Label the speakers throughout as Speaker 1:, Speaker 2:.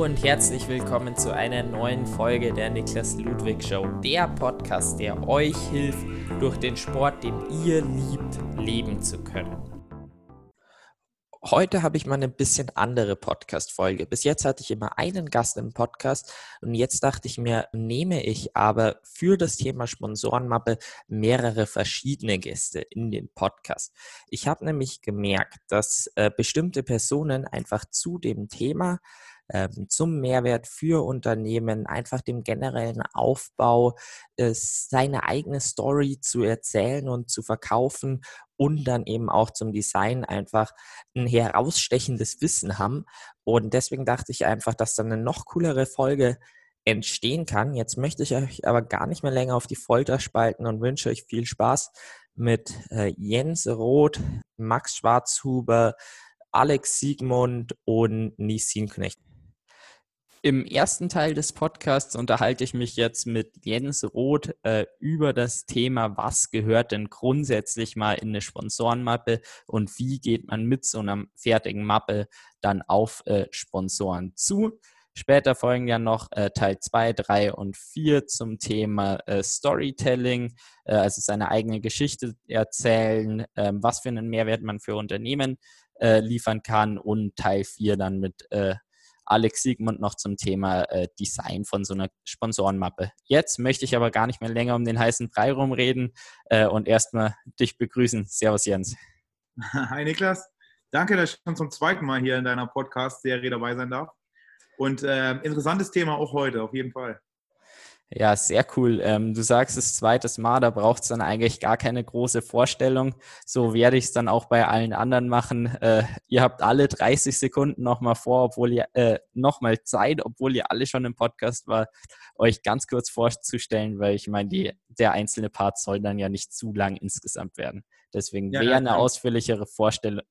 Speaker 1: Und herzlich willkommen zu einer neuen Folge der Niklas Ludwig Show, der Podcast, der euch hilft, durch den Sport, den ihr liebt, leben zu können. Heute habe ich mal eine bisschen andere Podcast-Folge. Bis jetzt hatte ich immer einen Gast im Podcast und jetzt dachte ich mir, nehme ich aber für das Thema Sponsorenmappe mehrere verschiedene Gäste in den Podcast. Ich habe nämlich gemerkt, dass äh, bestimmte Personen einfach zu dem Thema zum Mehrwert für Unternehmen, einfach dem generellen Aufbau, äh, seine eigene Story zu erzählen und zu verkaufen und dann eben auch zum Design einfach ein herausstechendes Wissen haben. Und deswegen dachte ich einfach, dass dann eine noch coolere Folge entstehen kann. Jetzt möchte ich euch aber gar nicht mehr länger auf die Folter spalten und wünsche euch viel Spaß mit äh, Jens Roth, Max Schwarzhuber, Alex Siegmund und Nisin Knecht. Im ersten Teil des Podcasts unterhalte ich mich jetzt mit Jens Roth äh, über das Thema, was gehört denn grundsätzlich mal in eine Sponsorenmappe und wie geht man mit so einer fertigen Mappe dann auf äh, Sponsoren zu. Später folgen ja noch äh, Teil 2, 3 und 4 zum Thema äh, Storytelling, äh, also seine eigene Geschichte erzählen, ähm, was für einen Mehrwert man für Unternehmen äh, liefern kann und Teil 4 dann mit Alex Siegmund noch zum Thema äh, Design von so einer Sponsorenmappe. Jetzt möchte ich aber gar nicht mehr länger um den heißen Brei rumreden äh, und erstmal dich begrüßen. Servus Jens.
Speaker 2: Hi Niklas. Danke, dass ich schon zum zweiten Mal hier in deiner Podcast-Serie dabei sein darf. Und äh, interessantes Thema auch heute, auf jeden Fall.
Speaker 1: Ja, sehr cool. Ähm, du sagst es zweites Mal, da braucht es dann eigentlich gar keine große Vorstellung. So werde ich es dann auch bei allen anderen machen. Äh, ihr habt alle 30 Sekunden nochmal vor, obwohl ihr äh, nochmal Zeit, obwohl ihr alle schon im Podcast war, euch ganz kurz vorzustellen, weil ich meine, die, der einzelne Part soll dann ja nicht zu lang insgesamt werden. Deswegen, ja, wer eine ausführlichere Vorstellung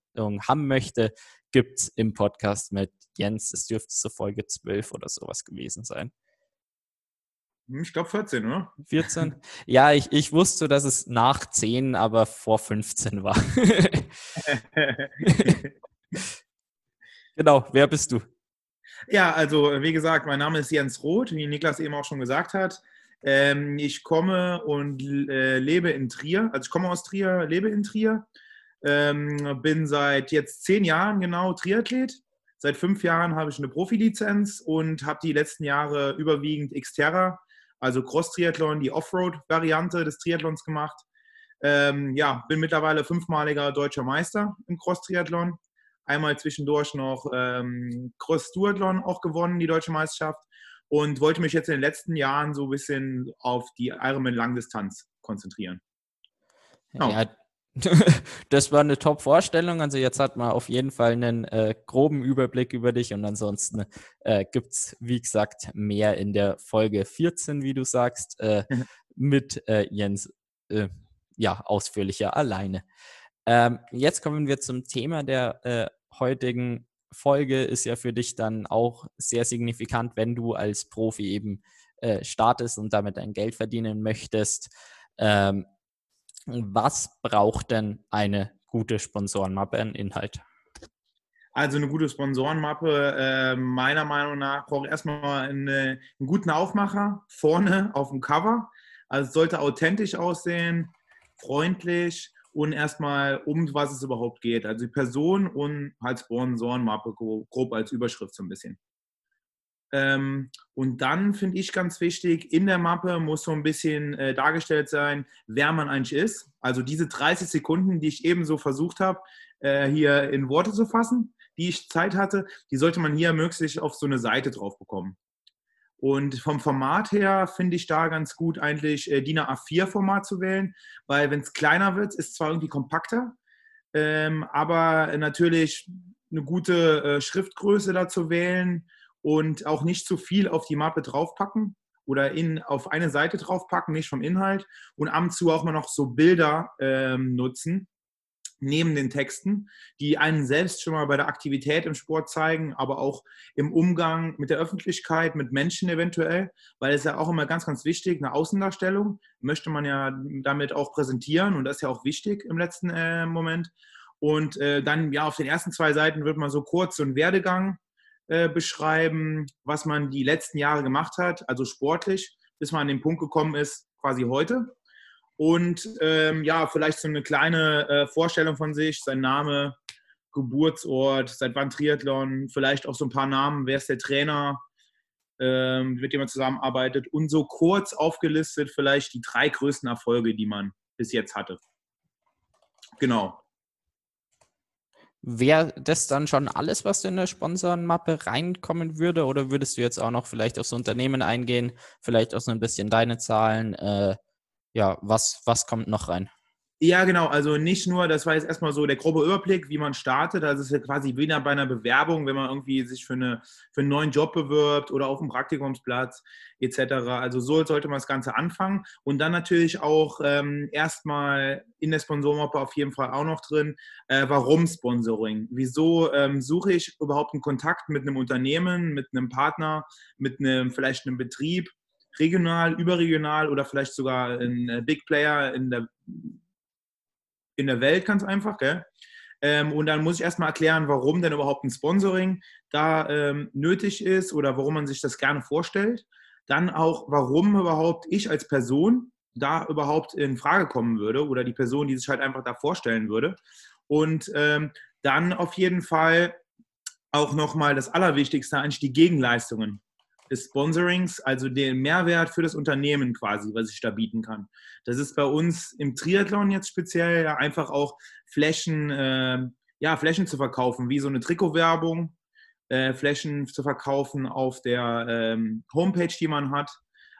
Speaker 1: haben möchte, gibt es im Podcast mit Jens. Es dürfte so Folge 12 oder sowas gewesen sein.
Speaker 2: Hm, ich glaube 14, oder?
Speaker 1: 14? Ja, ich, ich wusste, dass es nach 10, aber vor 15 war. genau, wer bist du?
Speaker 2: Ja, also wie gesagt, mein Name ist Jens Roth, wie Niklas eben auch schon gesagt hat. Ähm, ich komme und äh, lebe in Trier, also ich komme aus Trier, lebe in Trier, ähm, bin seit jetzt zehn Jahren genau Triathlet. Seit fünf Jahren habe ich eine Profilizenz und habe die letzten Jahre überwiegend Xterra also Cross-Triathlon, die Offroad-Variante des Triathlons gemacht. Ähm, ja, bin mittlerweile fünfmaliger deutscher Meister im Cross-Triathlon. Einmal zwischendurch noch ähm, Cross-Duathlon auch gewonnen, die deutsche Meisterschaft. Und wollte mich jetzt in den letzten Jahren so ein bisschen auf die Ironman-Langdistanz konzentrieren.
Speaker 1: Genau. Ja, das war eine Top-Vorstellung. Also jetzt hat man auf jeden Fall einen äh, groben Überblick über dich und ansonsten äh, gibt es, wie gesagt, mehr in der Folge 14, wie du sagst, äh, mhm. mit äh, Jens äh, ja, ausführlicher alleine. Ähm, jetzt kommen wir zum Thema der äh, heutigen Folge. Ist ja für dich dann auch sehr signifikant, wenn du als Profi eben startest und damit dein Geld verdienen möchtest. Ähm, was braucht denn eine gute Sponsorenmappe an Inhalt?
Speaker 2: Also eine gute Sponsorenmappe, äh, meiner Meinung nach, braucht erstmal eine, einen guten Aufmacher vorne auf dem Cover. Also es sollte authentisch aussehen, freundlich und erstmal um was es überhaupt geht. Also die Person und halt Sponsorenmappe grob als Überschrift so ein bisschen. Ähm, und dann finde ich ganz wichtig, in der Mappe muss so ein bisschen äh, dargestellt sein, wer man eigentlich ist. Also diese 30 Sekunden, die ich eben so versucht habe, äh, hier in Worte zu fassen, die ich Zeit hatte, die sollte man hier möglichst auf so eine Seite drauf bekommen. Und vom Format her finde ich da ganz gut eigentlich äh, DIN A4-Format zu wählen, weil wenn es kleiner wird, ist zwar irgendwie kompakter, ähm, aber natürlich eine gute äh, Schriftgröße da zu wählen und auch nicht zu viel auf die Mappe draufpacken oder in, auf eine Seite draufpacken, nicht vom Inhalt und ab und zu auch mal noch so Bilder ähm, nutzen neben den Texten, die einen selbst schon mal bei der Aktivität im Sport zeigen, aber auch im Umgang mit der Öffentlichkeit, mit Menschen eventuell, weil es ja auch immer ganz, ganz wichtig, eine Außendarstellung möchte man ja damit auch präsentieren und das ist ja auch wichtig im letzten äh, Moment. Und äh, dann, ja, auf den ersten zwei Seiten wird man so kurz so ein Werdegang äh, beschreiben, was man die letzten Jahre gemacht hat, also sportlich, bis man an den Punkt gekommen ist, quasi heute. Und ähm, ja, vielleicht so eine kleine äh, Vorstellung von sich, sein Name, Geburtsort, seit wann Triathlon, vielleicht auch so ein paar Namen, wer ist der Trainer, ähm, mit dem man zusammenarbeitet und so kurz aufgelistet vielleicht die drei größten Erfolge, die man bis jetzt hatte. Genau.
Speaker 1: Wäre das dann schon alles, was in der Sponsorenmappe reinkommen würde? Oder würdest du jetzt auch noch vielleicht aufs Unternehmen eingehen, vielleicht auch so ein bisschen deine Zahlen? Äh, ja, was, was kommt noch rein?
Speaker 2: Ja, genau. Also nicht nur, das war jetzt erstmal so der grobe Überblick, wie man startet. Also es ist ja quasi wieder bei einer Bewerbung, wenn man irgendwie sich für, eine, für einen neuen Job bewirbt oder auf einem Praktikumsplatz etc. Also so sollte man das Ganze anfangen. Und dann natürlich auch ähm, erstmal in der Sponsormappe auf jeden Fall auch noch drin, äh, warum Sponsoring? Wieso ähm, suche ich überhaupt einen Kontakt mit einem Unternehmen, mit einem Partner, mit einem vielleicht einem Betrieb? regional, überregional oder vielleicht sogar ein äh, Big Player in der in der Welt, ganz einfach. Gell? Ähm, und dann muss ich erstmal erklären, warum denn überhaupt ein Sponsoring da ähm, nötig ist oder warum man sich das gerne vorstellt. Dann auch, warum überhaupt ich als Person da überhaupt in Frage kommen würde oder die Person, die sich halt einfach da vorstellen würde. Und ähm, dann auf jeden Fall auch nochmal das Allerwichtigste, eigentlich die Gegenleistungen des Sponsorings, also den Mehrwert für das Unternehmen quasi, was ich da bieten kann. Das ist bei uns im Triathlon jetzt speziell ja einfach auch Flächen, äh, ja, Flächen zu verkaufen, wie so eine Trikotwerbung, äh, Flächen zu verkaufen auf der ähm, Homepage, die man hat,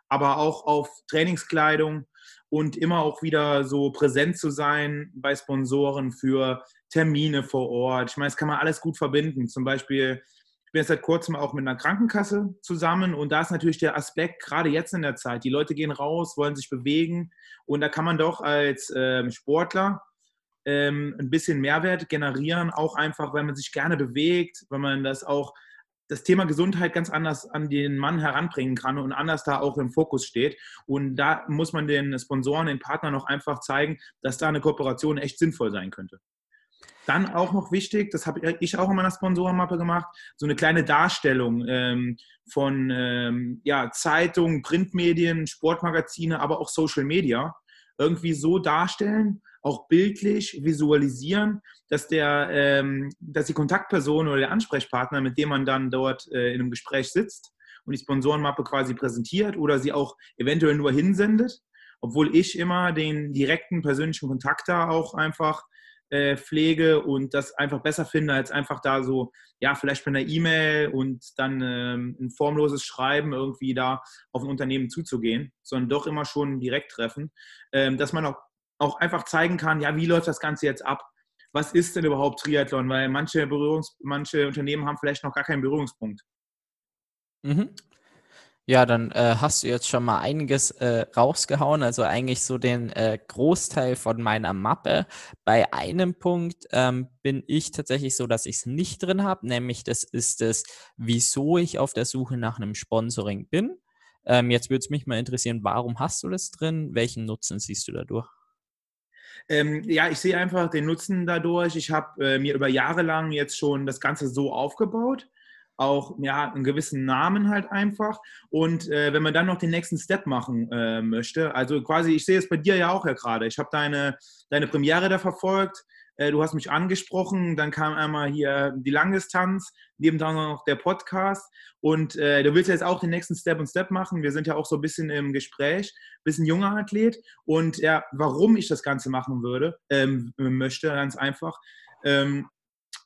Speaker 2: aber auch auf Trainingskleidung und immer auch wieder so präsent zu sein bei Sponsoren für Termine vor Ort. Ich meine, das kann man alles gut verbinden. Zum Beispiel ich bin jetzt seit kurzem auch mit einer Krankenkasse zusammen und da ist natürlich der Aspekt, gerade jetzt in der Zeit, die Leute gehen raus, wollen sich bewegen und da kann man doch als ähm, Sportler ähm, ein bisschen Mehrwert generieren, auch einfach, weil man sich gerne bewegt, weil man das auch, das Thema Gesundheit ganz anders an den Mann heranbringen kann und anders da auch im Fokus steht. Und da muss man den Sponsoren, den Partnern noch einfach zeigen, dass da eine Kooperation echt sinnvoll sein könnte. Dann auch noch wichtig, das habe ich auch in meiner Sponsorenmappe gemacht, so eine kleine Darstellung ähm, von ähm, ja, Zeitungen, Printmedien, Sportmagazine, aber auch Social Media irgendwie so darstellen, auch bildlich visualisieren, dass der, ähm, dass die Kontaktperson oder der Ansprechpartner, mit dem man dann dort äh, in einem Gespräch sitzt und die Sponsorenmappe quasi präsentiert oder sie auch eventuell nur hinsendet, obwohl ich immer den direkten persönlichen Kontakt da auch einfach äh, pflege und das einfach besser finde, als einfach da so, ja, vielleicht mit einer E-Mail und dann ähm, ein formloses Schreiben irgendwie da auf ein Unternehmen zuzugehen, sondern doch immer schon direkt treffen, ähm, dass man auch, auch einfach zeigen kann, ja, wie läuft das Ganze jetzt ab? Was ist denn überhaupt Triathlon? Weil manche, Berührungs manche Unternehmen haben vielleicht noch gar keinen Berührungspunkt.
Speaker 1: Mhm. Ja, dann äh, hast du jetzt schon mal einiges äh, rausgehauen, also eigentlich so den äh, Großteil von meiner Mappe. Bei einem Punkt ähm, bin ich tatsächlich so, dass ich es nicht drin habe, nämlich das ist es, wieso ich auf der Suche nach einem Sponsoring bin. Ähm, jetzt würde es mich mal interessieren, warum hast du das drin? Welchen Nutzen siehst du dadurch?
Speaker 2: Ähm, ja, ich sehe einfach den Nutzen dadurch. Ich habe äh, mir über Jahre lang jetzt schon das Ganze so aufgebaut auch ja, einen gewissen Namen halt einfach. Und äh, wenn man dann noch den nächsten Step machen äh, möchte, also quasi, ich sehe es bei dir ja auch ja gerade. Ich habe deine, deine Premiere da verfolgt. Äh, du hast mich angesprochen, dann kam einmal hier die Langdistanz, nebenan noch der Podcast. Und äh, du willst jetzt auch den nächsten Step und Step machen. Wir sind ja auch so ein bisschen im Gespräch, bisschen junger Athlet. Und ja, warum ich das Ganze machen würde, ähm, möchte, ganz einfach. Ähm,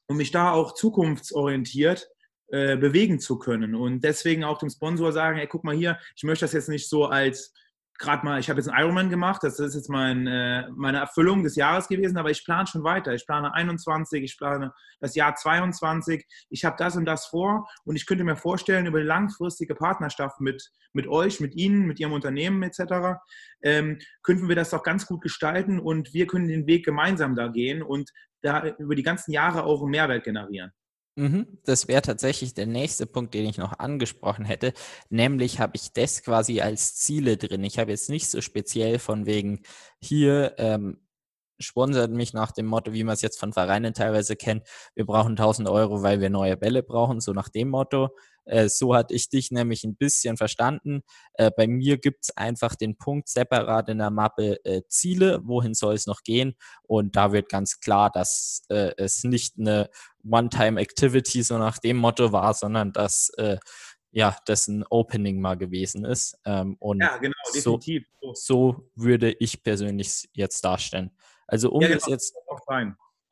Speaker 2: und mich da auch zukunftsorientiert äh, bewegen zu können. Und deswegen auch dem Sponsor sagen, ey, guck mal hier, ich möchte das jetzt nicht so als gerade mal, ich habe jetzt einen Ironman gemacht, das ist jetzt mein, äh, meine Erfüllung des Jahres gewesen, aber ich plane schon weiter. Ich plane 21, ich plane das Jahr 22, ich habe das und das vor und ich könnte mir vorstellen, über die langfristige Partnerschaft mit, mit euch, mit Ihnen, mit Ihrem Unternehmen etc., ähm, könnten wir das doch ganz gut gestalten und wir können den Weg gemeinsam da gehen und da über die ganzen Jahre auch einen Mehrwert generieren.
Speaker 1: Mhm, das wäre tatsächlich der nächste Punkt, den ich noch angesprochen hätte. Nämlich habe ich das quasi als Ziele drin. Ich habe jetzt nicht so speziell von wegen hier ähm, sponsert mich nach dem Motto, wie man es jetzt von Vereinen teilweise kennt, wir brauchen 1000 Euro, weil wir neue Bälle brauchen, so nach dem Motto. Äh, so hatte ich dich nämlich ein bisschen verstanden. Äh, bei mir gibt es einfach den Punkt separat in der Mappe äh, Ziele, wohin soll es noch gehen. Und da wird ganz klar, dass äh, es nicht eine One-Time-Activity so nach dem Motto war, sondern dass äh, ja, das ein Opening mal gewesen ist. Ähm, und ja, genau, definitiv. So, so würde ich persönlich jetzt darstellen. Also um ja, genau, das jetzt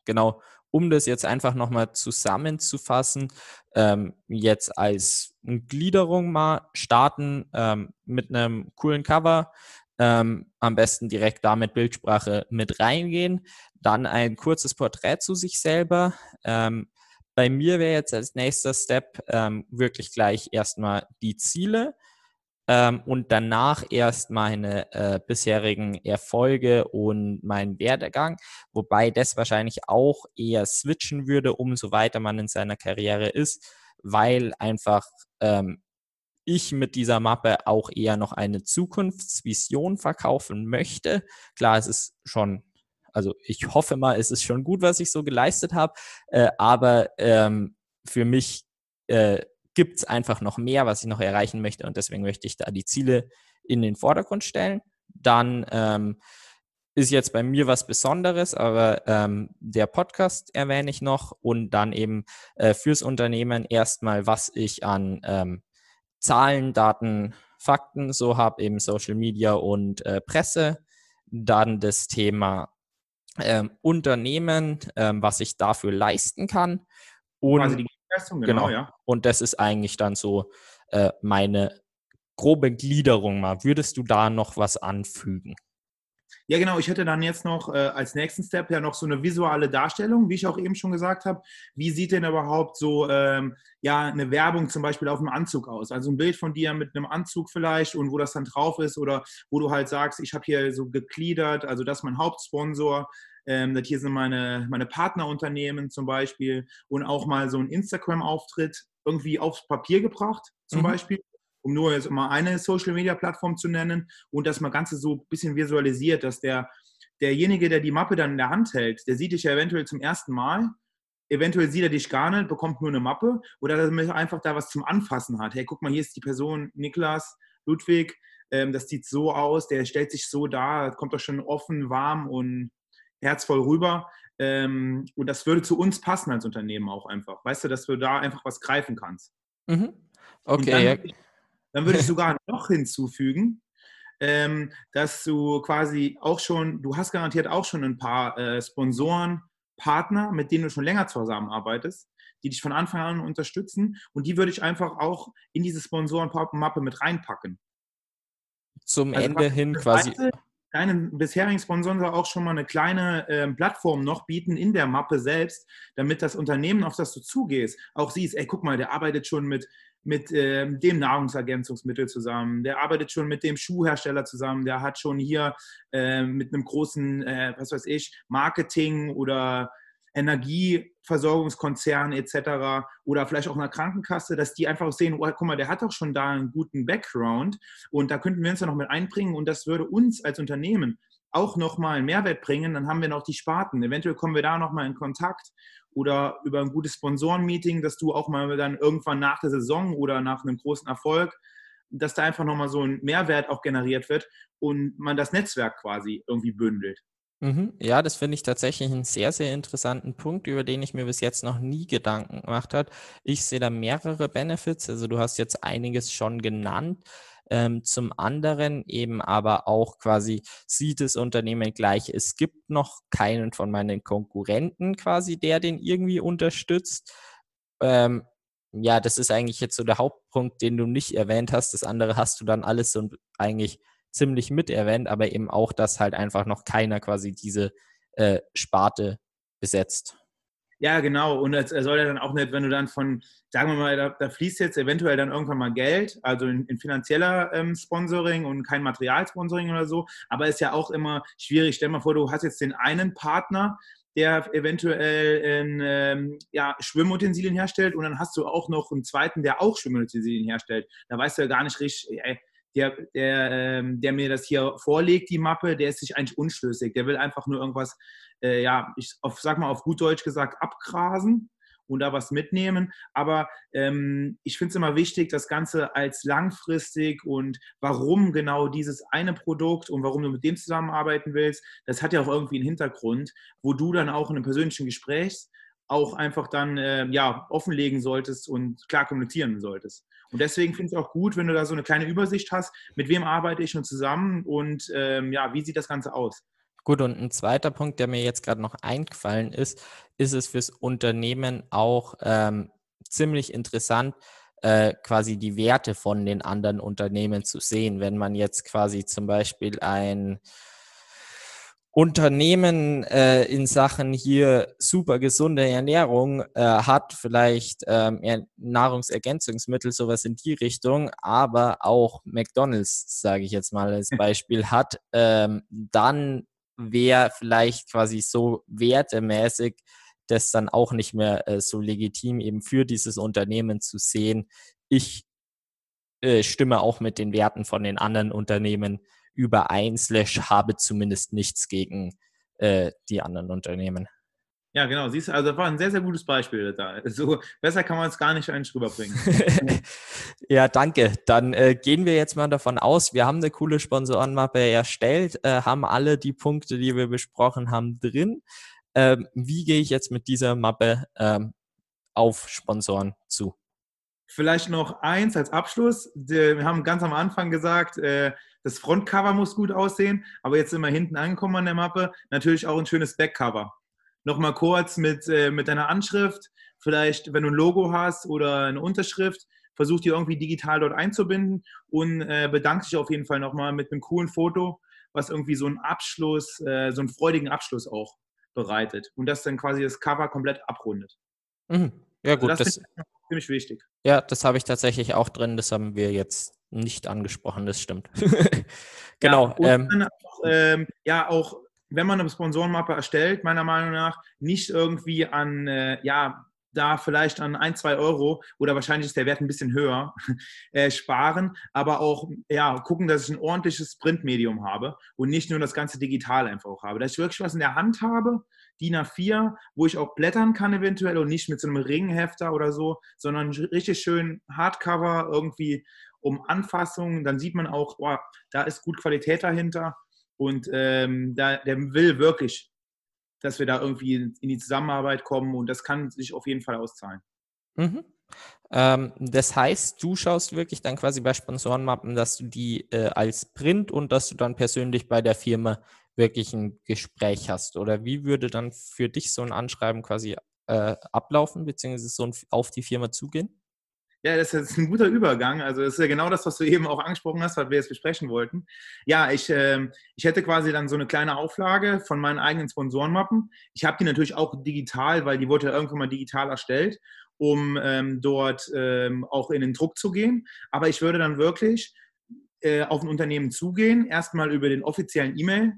Speaker 1: genau, um das jetzt einfach nochmal zusammenzufassen, ähm, jetzt als Gliederung mal starten ähm, mit einem coolen Cover, ähm, am besten direkt da mit Bildsprache mit reingehen, dann ein kurzes Porträt zu sich selber. Ähm, bei mir wäre jetzt als nächster Step ähm, wirklich gleich erstmal die Ziele ähm, und danach erst meine äh, bisherigen Erfolge und meinen Werdegang, wobei das wahrscheinlich auch eher switchen würde, umso weiter man in seiner Karriere ist, weil einfach ähm, ich mit dieser Mappe auch eher noch eine Zukunftsvision verkaufen möchte. Klar, es ist schon also ich hoffe mal, es ist schon gut, was ich so geleistet habe, äh, aber ähm, für mich äh, gibt es einfach noch mehr, was ich noch erreichen möchte und deswegen möchte ich da die Ziele in den Vordergrund stellen. Dann ähm, ist jetzt bei mir was Besonderes, aber ähm, der Podcast erwähne ich noch und dann eben äh, fürs Unternehmen erstmal, was ich an ähm, Zahlen, Daten, Fakten so habe, eben Social Media und äh, Presse. Dann das Thema ähm, Unternehmen, ähm, was ich dafür leisten kann. Und, Quasi die Leistung, genau, genau, ja. Und das ist eigentlich dann so äh, meine grobe Gliederung mal. Würdest du da noch was anfügen?
Speaker 2: Ja, genau. Ich hätte dann jetzt noch äh, als nächsten Step ja noch so eine visuelle Darstellung, wie ich auch eben schon gesagt habe. Wie sieht denn überhaupt so ähm, ja eine Werbung zum Beispiel auf dem Anzug aus? Also ein Bild von dir mit einem Anzug vielleicht und wo das dann drauf ist oder wo du halt sagst, ich habe hier so gegliedert, also das ist mein Hauptsponsor. Ähm, das hier sind meine, meine Partnerunternehmen zum Beispiel und auch mal so ein Instagram-Auftritt irgendwie aufs Papier gebracht, zum mhm. Beispiel um nur jetzt mal eine Social-Media-Plattform zu nennen und das mal Ganze so ein bisschen visualisiert, dass der, derjenige, der die Mappe dann in der Hand hält, der sieht dich ja eventuell zum ersten Mal, eventuell sieht er dich gar nicht, bekommt nur eine Mappe oder dass er einfach da was zum Anfassen hat. Hey, guck mal, hier ist die Person Niklas Ludwig, ähm, das sieht so aus, der stellt sich so dar, kommt doch schon offen, warm und herzvoll rüber. Ähm, und das würde zu uns passen als Unternehmen auch einfach. Weißt du, dass du da einfach was greifen kannst.
Speaker 1: Mhm. Okay.
Speaker 2: Dann, dann würde ich sogar noch hinzufügen, ähm, dass du quasi auch schon, du hast garantiert auch schon ein paar äh, Sponsoren, Partner, mit denen du schon länger zusammenarbeitest, die dich von Anfang an unterstützen und die würde ich einfach auch in diese Sponsorenmappe mit reinpacken.
Speaker 1: Zum also Ende hin quasi.
Speaker 2: Deinen bisherigen Sponsoren auch schon mal eine kleine äh, Plattform noch bieten in der Mappe selbst, damit das Unternehmen, auf das du zugehst, auch siehst, ey, guck mal, der arbeitet schon mit mit äh, dem Nahrungsergänzungsmittel zusammen, der arbeitet schon mit dem Schuhhersteller zusammen, der hat schon hier äh, mit einem großen, äh, was weiß ich, Marketing oder Energieversorgungskonzern etc. oder vielleicht auch einer Krankenkasse, dass die einfach sehen, oh, guck mal, der hat doch schon da einen guten Background und da könnten wir uns ja noch mit einbringen und das würde uns als Unternehmen auch nochmal einen Mehrwert bringen, dann haben wir noch die Sparten. Eventuell kommen wir da nochmal in Kontakt oder über ein gutes Sponsorenmeeting, dass du auch mal dann irgendwann nach der Saison oder nach einem großen Erfolg, dass da einfach nochmal so ein Mehrwert auch generiert wird und man das Netzwerk quasi irgendwie bündelt.
Speaker 1: Mhm. Ja, das finde ich tatsächlich einen sehr, sehr interessanten Punkt, über den ich mir bis jetzt noch nie Gedanken gemacht habe. Ich sehe da mehrere Benefits. Also du hast jetzt einiges schon genannt. Ähm, zum anderen eben aber auch quasi sieht das Unternehmen gleich, es gibt noch keinen von meinen Konkurrenten quasi, der den irgendwie unterstützt. Ähm, ja, das ist eigentlich jetzt so der Hauptpunkt, den du nicht erwähnt hast. Das andere hast du dann alles so eigentlich ziemlich mit erwähnt, aber eben auch, dass halt einfach noch keiner quasi diese äh, Sparte besetzt.
Speaker 2: Ja, genau. Und er soll ja dann auch nicht, wenn du dann von, sagen wir mal, da, da fließt jetzt eventuell dann irgendwann mal Geld, also in, in finanzieller ähm, Sponsoring und kein Materialsponsoring oder so. Aber ist ja auch immer schwierig. Stell dir mal vor, du hast jetzt den einen Partner, der eventuell in, ähm, ja, Schwimmutensilien herstellt und dann hast du auch noch einen zweiten, der auch Schwimmutensilien herstellt. Da weißt du ja gar nicht richtig, ey, der, der, ähm, der mir das hier vorlegt, die Mappe, der ist sich eigentlich unschlüssig. Der will einfach nur irgendwas, äh, ja, ich auf, sag mal auf gut Deutsch gesagt, abgrasen und da was mitnehmen. Aber ähm, ich finde es immer wichtig, das Ganze als langfristig und warum genau dieses eine Produkt und warum du mit dem zusammenarbeiten willst, das hat ja auch irgendwie einen Hintergrund, wo du dann auch in einem persönlichen Gespräch auch einfach dann äh, ja, offenlegen solltest und klar kommunizieren solltest. Und deswegen finde ich es auch gut, wenn du da so eine kleine Übersicht hast, mit wem arbeite ich schon zusammen und ähm, ja, wie sieht das Ganze aus.
Speaker 1: Gut, und ein zweiter Punkt, der mir jetzt gerade noch eingefallen ist, ist es fürs Unternehmen auch ähm, ziemlich interessant, äh, quasi die Werte von den anderen Unternehmen zu sehen. Wenn man jetzt quasi zum Beispiel ein Unternehmen äh, in Sachen hier super gesunde Ernährung äh, hat, vielleicht ähm, Nahrungsergänzungsmittel, sowas in die Richtung, aber auch McDonald's, sage ich jetzt mal als Beispiel, hat, ähm, dann wäre vielleicht quasi so wertemäßig das dann auch nicht mehr äh, so legitim, eben für dieses Unternehmen zu sehen. Ich äh, stimme auch mit den Werten von den anderen Unternehmen überein, slash habe zumindest nichts gegen äh, die anderen Unternehmen.
Speaker 2: Ja, genau. Siehst du, also das war ein sehr, sehr gutes Beispiel da. So besser kann man es gar nicht eigentlich rüberbringen.
Speaker 1: ja, danke. Dann äh, gehen wir jetzt mal davon aus, wir haben eine coole Sponsorenmappe erstellt, äh, haben alle die Punkte, die wir besprochen haben, drin. Ähm, wie gehe ich jetzt mit dieser Mappe ähm, auf Sponsoren zu?
Speaker 2: Vielleicht noch eins als Abschluss. Wir haben ganz am Anfang gesagt, äh, das Frontcover muss gut aussehen, aber jetzt sind wir hinten angekommen an der Mappe. Natürlich auch ein schönes Backcover nochmal kurz mit, äh, mit deiner Anschrift, vielleicht wenn du ein Logo hast oder eine Unterschrift, versuch die irgendwie digital dort einzubinden und äh, bedanke dich auf jeden Fall nochmal mit einem coolen Foto, was irgendwie so einen Abschluss, äh, so einen freudigen Abschluss auch bereitet und das dann quasi das Cover komplett abrundet.
Speaker 1: Mhm. Ja gut, also das, das
Speaker 2: ziemlich wichtig.
Speaker 1: Ja, das habe ich tatsächlich auch drin, das haben wir jetzt nicht angesprochen, das stimmt. genau.
Speaker 2: Ja, ähm, auch, ähm, ja, auch wenn man eine Sponsorenmappe erstellt, meiner Meinung nach, nicht irgendwie an, äh, ja, da vielleicht an ein, zwei Euro oder wahrscheinlich ist der Wert ein bisschen höher, äh, sparen, aber auch ja, gucken, dass ich ein ordentliches Printmedium habe und nicht nur das ganze digital einfach auch habe. Dass ich wirklich was in der Hand habe, DIN A4, wo ich auch blättern kann eventuell und nicht mit so einem Ringhefter oder so, sondern richtig schön Hardcover irgendwie um Anfassungen. Dann sieht man auch, boah, da ist gut Qualität dahinter und ähm, da, der will wirklich, dass wir da irgendwie in, die Zusammenarbeit kommen und das kann sich auf jeden Fall auszahlen.
Speaker 1: Mhm. Ähm, das heißt, du schaust wirklich dann quasi bei Sponsorenmappen, dass du die äh, als Print und dass du dann persönlich bei der Firma wirklich ein Gespräch hast. Oder wie würde dann für dich so ein Anschreiben quasi äh, ablaufen, beziehungsweise so ein, auf die Firma zugehen?
Speaker 2: Ja, das ist ein guter Übergang. Also das ist ja genau das, was du eben auch angesprochen hast, was wir jetzt besprechen wollten. Ja, ich, äh, ich hätte quasi dann so eine kleine Auflage von meinen eigenen Sponsorenmappen. Ich habe die natürlich auch digital, weil die wurde ja irgendwann mal digital erstellt, um ähm, dort ähm, auch in den Druck zu gehen. Aber ich würde dann wirklich äh, auf ein Unternehmen zugehen, erstmal über den offiziellen E-Mail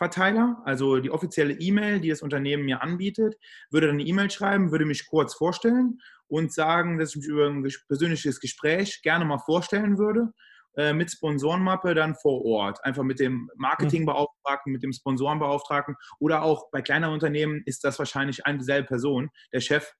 Speaker 2: Verteiler, also die offizielle E-Mail, die das Unternehmen mir anbietet, würde dann eine E-Mail schreiben, würde mich kurz vorstellen und sagen, dass ich mich über ein persönliches Gespräch gerne mal vorstellen würde äh, mit Sponsorenmappe dann vor Ort. Einfach mit dem Marketingbeauftragten, mit dem Sponsorenbeauftragten oder auch bei kleineren Unternehmen ist das wahrscheinlich eine dieselbe Person, der Chef.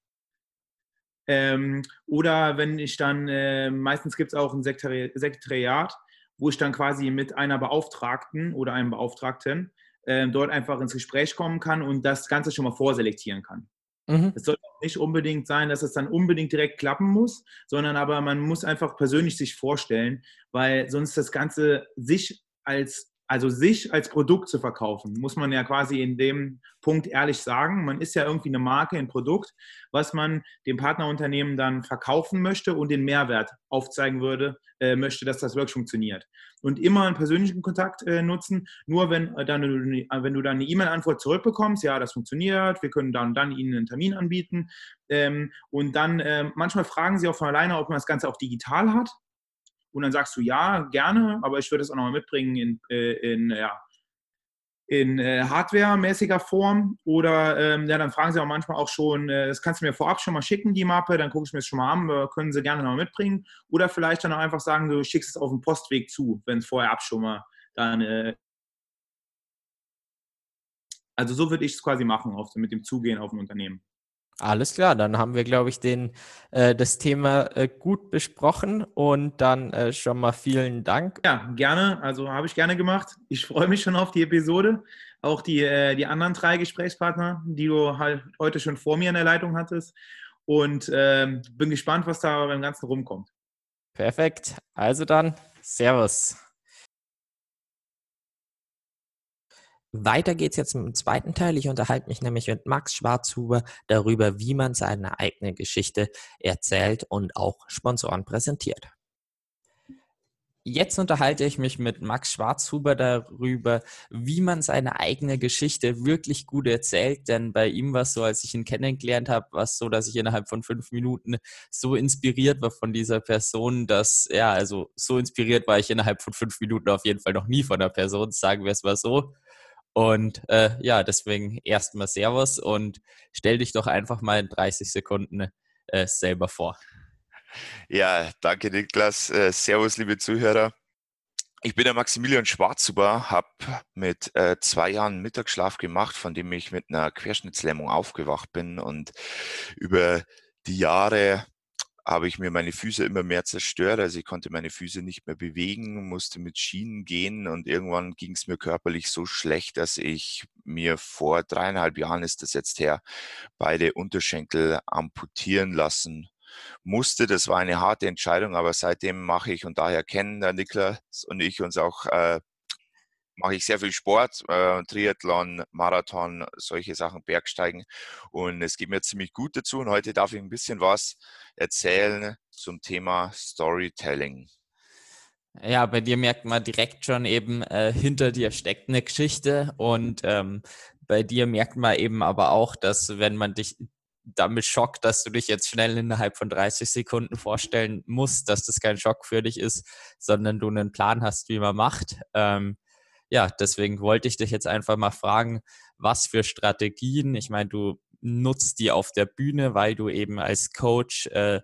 Speaker 2: Ähm, oder wenn ich dann, äh, meistens gibt es auch ein Sekretariat, wo ich dann quasi mit einer Beauftragten oder einem Beauftragten dort einfach ins Gespräch kommen kann und das Ganze schon mal vorselektieren kann. Mhm. Es soll nicht unbedingt sein, dass es dann unbedingt direkt klappen muss, sondern aber man muss einfach persönlich sich vorstellen, weil sonst das Ganze sich als also sich als Produkt zu verkaufen, muss man ja quasi in dem Punkt ehrlich sagen. Man ist ja irgendwie eine Marke, ein Produkt, was man dem Partnerunternehmen dann verkaufen möchte und den Mehrwert aufzeigen würde, äh, möchte, dass das wirklich funktioniert. Und immer einen persönlichen Kontakt äh, nutzen. Nur wenn, äh, dann, äh, wenn du dann eine E-Mail-Antwort zurückbekommst, ja, das funktioniert, wir können dann, dann Ihnen einen Termin anbieten. Ähm, und dann äh, manchmal fragen sie auch von alleine, ob man das Ganze auch digital hat und dann sagst du, ja, gerne, aber ich würde es auch nochmal mitbringen in, äh, in, ja, in äh, Hardware-mäßiger Form oder ähm, ja, dann fragen sie auch manchmal auch schon, äh, das kannst du mir vorab schon mal schicken, die Mappe, dann gucke ich mir das schon mal an, äh, können sie gerne noch mitbringen oder vielleicht dann auch einfach sagen, du schickst es auf dem Postweg zu, wenn es vorher ab schon mal dann äh, also so würde ich es quasi machen, auf, mit dem Zugehen auf ein Unternehmen.
Speaker 1: Alles klar, dann haben wir, glaube ich, den, äh, das Thema äh, gut besprochen und dann äh, schon mal vielen Dank.
Speaker 2: Ja, gerne. Also habe ich gerne gemacht. Ich freue mich schon auf die Episode. Auch die, äh, die anderen drei Gesprächspartner, die du halt heute schon vor mir in der Leitung hattest. Und ähm, bin gespannt, was da beim Ganzen rumkommt.
Speaker 1: Perfekt. Also dann, Servus. Weiter geht's jetzt im zweiten Teil. Ich unterhalte mich nämlich mit Max Schwarzhuber darüber, wie man seine eigene Geschichte erzählt und auch Sponsoren präsentiert. Jetzt unterhalte ich mich mit Max Schwarzhuber darüber, wie man seine eigene Geschichte wirklich gut erzählt. Denn bei ihm war es so, als ich ihn kennengelernt habe, war es so, dass ich innerhalb von fünf Minuten so inspiriert war von dieser Person, dass, ja, also so inspiriert war ich innerhalb von fünf Minuten auf jeden Fall noch nie von der Person, sagen wir es mal so. Und äh, ja, deswegen erstmal Servus und stell dich doch einfach mal in 30 Sekunden äh, selber vor.
Speaker 3: Ja, danke Niklas. Äh, servus, liebe Zuhörer. Ich bin der Maximilian Schwarzhuber, habe mit äh, zwei Jahren Mittagsschlaf gemacht, von dem ich mit einer Querschnittslähmung aufgewacht bin und über die Jahre habe ich mir meine Füße immer mehr zerstört. Also ich konnte meine Füße nicht mehr bewegen, musste mit Schienen gehen und irgendwann ging es mir körperlich so schlecht, dass ich mir vor dreieinhalb Jahren ist das jetzt her, beide Unterschenkel amputieren lassen musste. Das war eine harte Entscheidung, aber seitdem mache ich und daher kennen der Niklas und ich uns auch äh, mache ich sehr viel Sport, äh, Triathlon, Marathon, solche Sachen, Bergsteigen. Und es geht mir ziemlich gut dazu. Und heute darf ich ein bisschen was erzählen zum Thema Storytelling.
Speaker 1: Ja, bei dir merkt man direkt schon eben, äh, hinter dir steckt eine Geschichte und ähm, bei dir merkt man eben aber auch, dass wenn man dich damit schockt, dass du dich jetzt schnell innerhalb von 30 Sekunden vorstellen musst, dass das kein Schock für dich ist, sondern du einen Plan hast, wie man macht. Ähm, ja, deswegen wollte ich dich jetzt einfach mal fragen, was für Strategien, ich meine, du nutzt die auf der Bühne, weil du eben als Coach äh,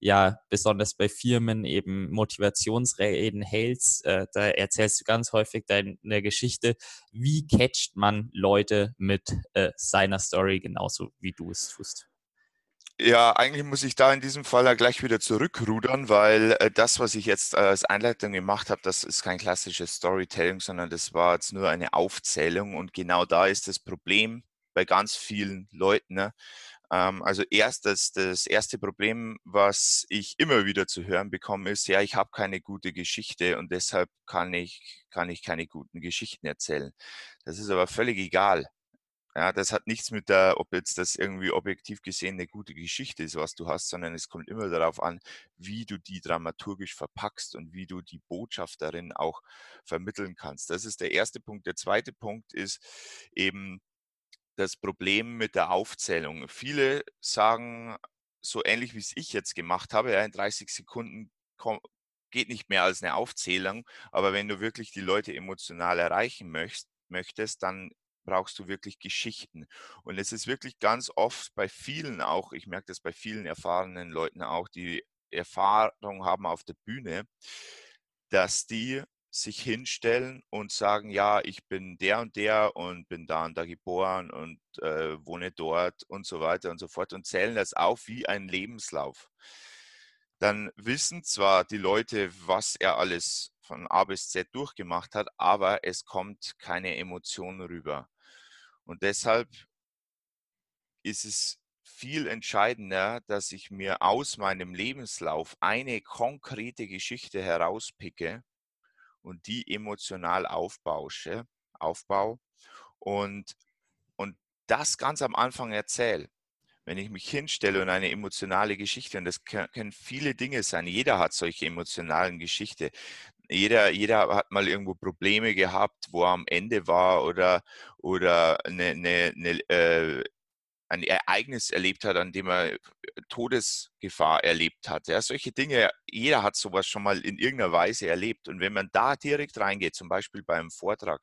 Speaker 1: ja besonders bei Firmen eben Motivationsreden hältst. Äh, da erzählst du ganz häufig deine Geschichte. Wie catcht man Leute mit äh, seiner Story genauso wie du es tust?
Speaker 3: Ja, eigentlich muss ich da in diesem Fall ja gleich wieder zurückrudern, weil äh, das, was ich jetzt als Einleitung gemacht habe, das ist kein klassisches Storytelling, sondern das war jetzt nur eine Aufzählung. Und genau da ist das Problem bei ganz vielen Leuten. Ne? Ähm, also erst das, das erste Problem, was ich immer wieder zu hören bekomme, ist, ja, ich habe keine gute Geschichte und deshalb kann ich, kann ich keine guten Geschichten erzählen. Das ist aber völlig egal. Ja, das hat nichts mit der, ob jetzt das irgendwie objektiv gesehen eine gute Geschichte ist, was du hast, sondern es kommt immer darauf an, wie du die dramaturgisch verpackst und wie du die Botschaft darin auch vermitteln kannst. Das ist der erste Punkt. Der zweite Punkt ist eben das Problem mit der Aufzählung. Viele sagen, so ähnlich wie es ich jetzt gemacht habe, ja, in 30 Sekunden geht nicht mehr als eine Aufzählung, aber wenn du wirklich die Leute emotional erreichen möchtest, möchtest, dann brauchst du wirklich Geschichten. Und es ist wirklich ganz oft bei vielen auch, ich merke das bei vielen erfahrenen Leuten auch, die Erfahrung haben auf der Bühne, dass die sich hinstellen und sagen, ja, ich bin der und der und bin da und da geboren und äh, wohne dort und so weiter und so fort und zählen das auf wie ein Lebenslauf. Dann wissen zwar die Leute, was er alles von A bis Z durchgemacht hat, aber es kommt keine Emotion rüber. Und deshalb ist es viel entscheidender, dass ich mir aus meinem Lebenslauf eine konkrete Geschichte herauspicke und die emotional aufbausche, aufbau und, und das ganz am Anfang erzähle. Wenn ich mich hinstelle und eine emotionale Geschichte, und das können viele Dinge sein, jeder hat solche emotionalen Geschichten, jeder, jeder hat mal irgendwo Probleme gehabt, wo er am Ende war oder, oder eine, eine, eine, äh, ein Ereignis erlebt hat, an dem er Todesgefahr erlebt hat. Ja, solche Dinge, jeder hat sowas schon mal in irgendeiner Weise erlebt. Und wenn man da direkt reingeht, zum Beispiel beim Vortrag,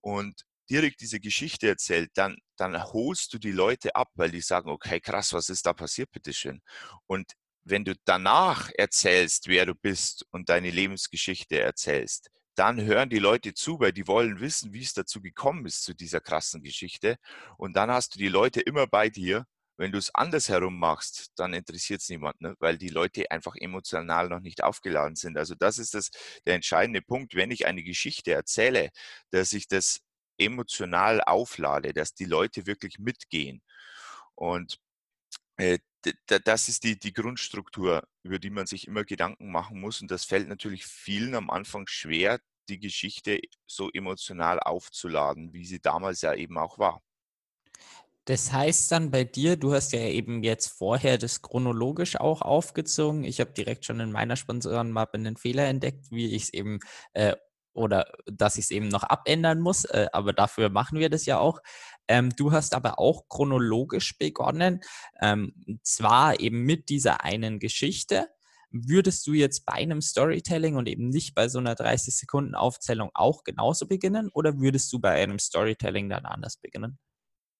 Speaker 3: und direkt diese Geschichte erzählt, dann, dann holst du die Leute ab, weil die sagen, okay, krass, was ist da passiert, bitteschön. Und wenn du danach erzählst, wer du bist und deine Lebensgeschichte erzählst, dann hören die Leute zu, weil die wollen wissen, wie es dazu gekommen ist zu dieser krassen Geschichte. Und dann hast du die Leute immer bei dir. Wenn du es andersherum machst, dann interessiert es niemand, ne? weil die Leute einfach emotional noch nicht aufgeladen sind. Also das ist das, der entscheidende Punkt, wenn ich eine Geschichte erzähle, dass ich das emotional auflade, dass die Leute wirklich mitgehen. Und äh, das ist die, die Grundstruktur, über die man sich immer Gedanken machen muss. Und das fällt natürlich vielen am Anfang schwer, die Geschichte so emotional aufzuladen, wie sie damals ja eben auch war.
Speaker 1: Das heißt dann bei dir, du hast ja eben jetzt vorher das chronologisch auch aufgezogen. Ich habe direkt schon in meiner Sponsorenmappe einen Fehler entdeckt, wie ich es eben äh, oder dass ich es eben noch abändern muss, äh, aber dafür machen wir das ja auch. Ähm, du hast aber auch chronologisch begonnen, ähm, zwar eben mit dieser einen Geschichte. Würdest du jetzt bei einem Storytelling und eben nicht bei so einer 30 Sekunden Aufzählung auch genauso beginnen oder würdest du bei einem Storytelling dann anders beginnen?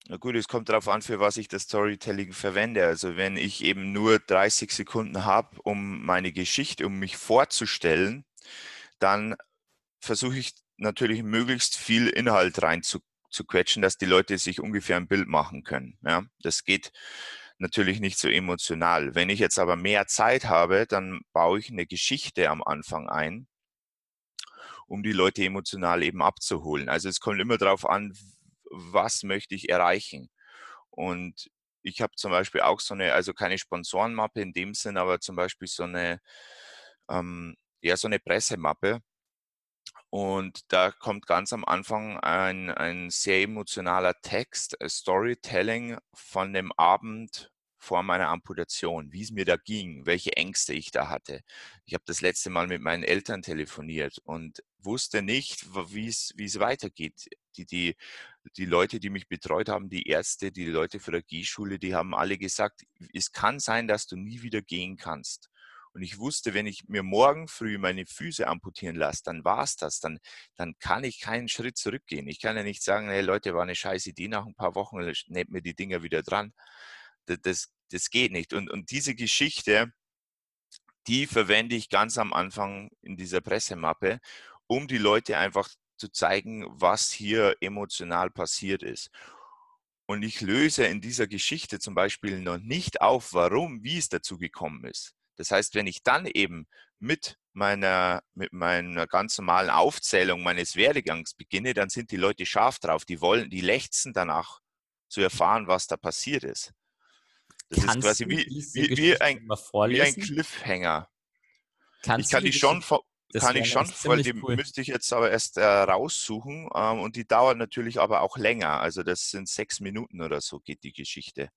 Speaker 3: Na gut, es kommt darauf an, für was ich das Storytelling verwende. Also wenn ich eben nur 30 Sekunden habe, um meine Geschichte, um mich vorzustellen, dann versuche ich natürlich möglichst viel Inhalt rein zu, quetschen, dass die Leute sich ungefähr ein Bild machen können. Ja, das geht natürlich nicht so emotional. Wenn ich jetzt aber mehr Zeit habe, dann baue ich eine Geschichte am Anfang ein, um die Leute emotional eben abzuholen. Also es kommt immer darauf an, was möchte ich erreichen. Und ich habe zum Beispiel auch so eine, also keine Sponsorenmappe in dem Sinn, aber zum Beispiel so eine, ähm, ja, so eine Pressemappe, und da kommt ganz am Anfang ein, ein sehr emotionaler Text, äh, Storytelling von dem Abend vor meiner Amputation, wie es mir da ging, welche Ängste ich da hatte. Ich habe das letzte Mal mit meinen Eltern telefoniert und wusste nicht, wie es, wie es weitergeht. Die, die, die Leute, die mich betreut haben, die Ärzte, die Leute für der G-Schule, die haben alle gesagt, es kann sein, dass du nie wieder gehen kannst. Und ich wusste, wenn ich mir morgen früh meine Füße amputieren lasse, dann war es das. Dann, dann kann ich keinen Schritt zurückgehen. Ich kann ja nicht sagen, hey Leute, war eine scheiß Idee, nach ein paar Wochen nehmt mir die Dinger wieder dran. Das, das, das geht nicht. Und, und diese Geschichte, die verwende ich ganz am Anfang in dieser Pressemappe, um die Leute einfach zu zeigen, was hier emotional passiert ist. Und ich löse in dieser Geschichte zum Beispiel noch nicht auf, warum, wie es dazu gekommen ist. Das heißt, wenn ich dann eben mit meiner, mit meiner ganz normalen Aufzählung meines Werdegangs beginne, dann sind die Leute scharf drauf. Die wollen, die lechzen danach zu erfahren, was da passiert ist. Das Kannst ist quasi wie, wie, wie, ein, wie ein Cliffhanger. Kannst ich kann die, schon, kann ich schon, weil die cool. müsste ich jetzt aber erst äh, raussuchen ähm, und die dauert natürlich aber auch länger. Also das sind sechs Minuten oder so geht die Geschichte.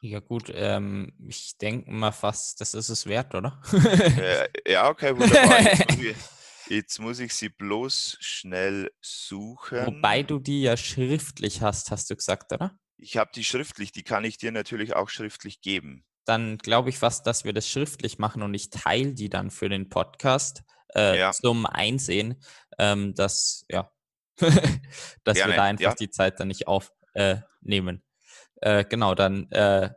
Speaker 1: Ja gut, ähm, ich denke mal fast, das ist es wert, oder?
Speaker 3: äh, ja, okay, wunderbar. Jetzt muss, ich, jetzt muss, ich, sie bloß schnell suchen.
Speaker 1: Wobei du die ja schriftlich hast, hast du gesagt, oder?
Speaker 3: Ich habe die schriftlich, die kann ich dir natürlich auch schriftlich geben.
Speaker 1: Dann glaube ich fast, dass wir das schriftlich machen und ich teile die dann für den Podcast äh, ja. zum Einsehen, ähm, dass, ja, dass Gerne, wir da einfach ja. die Zeit dann nicht aufnehmen. Äh, äh, genau, dann äh,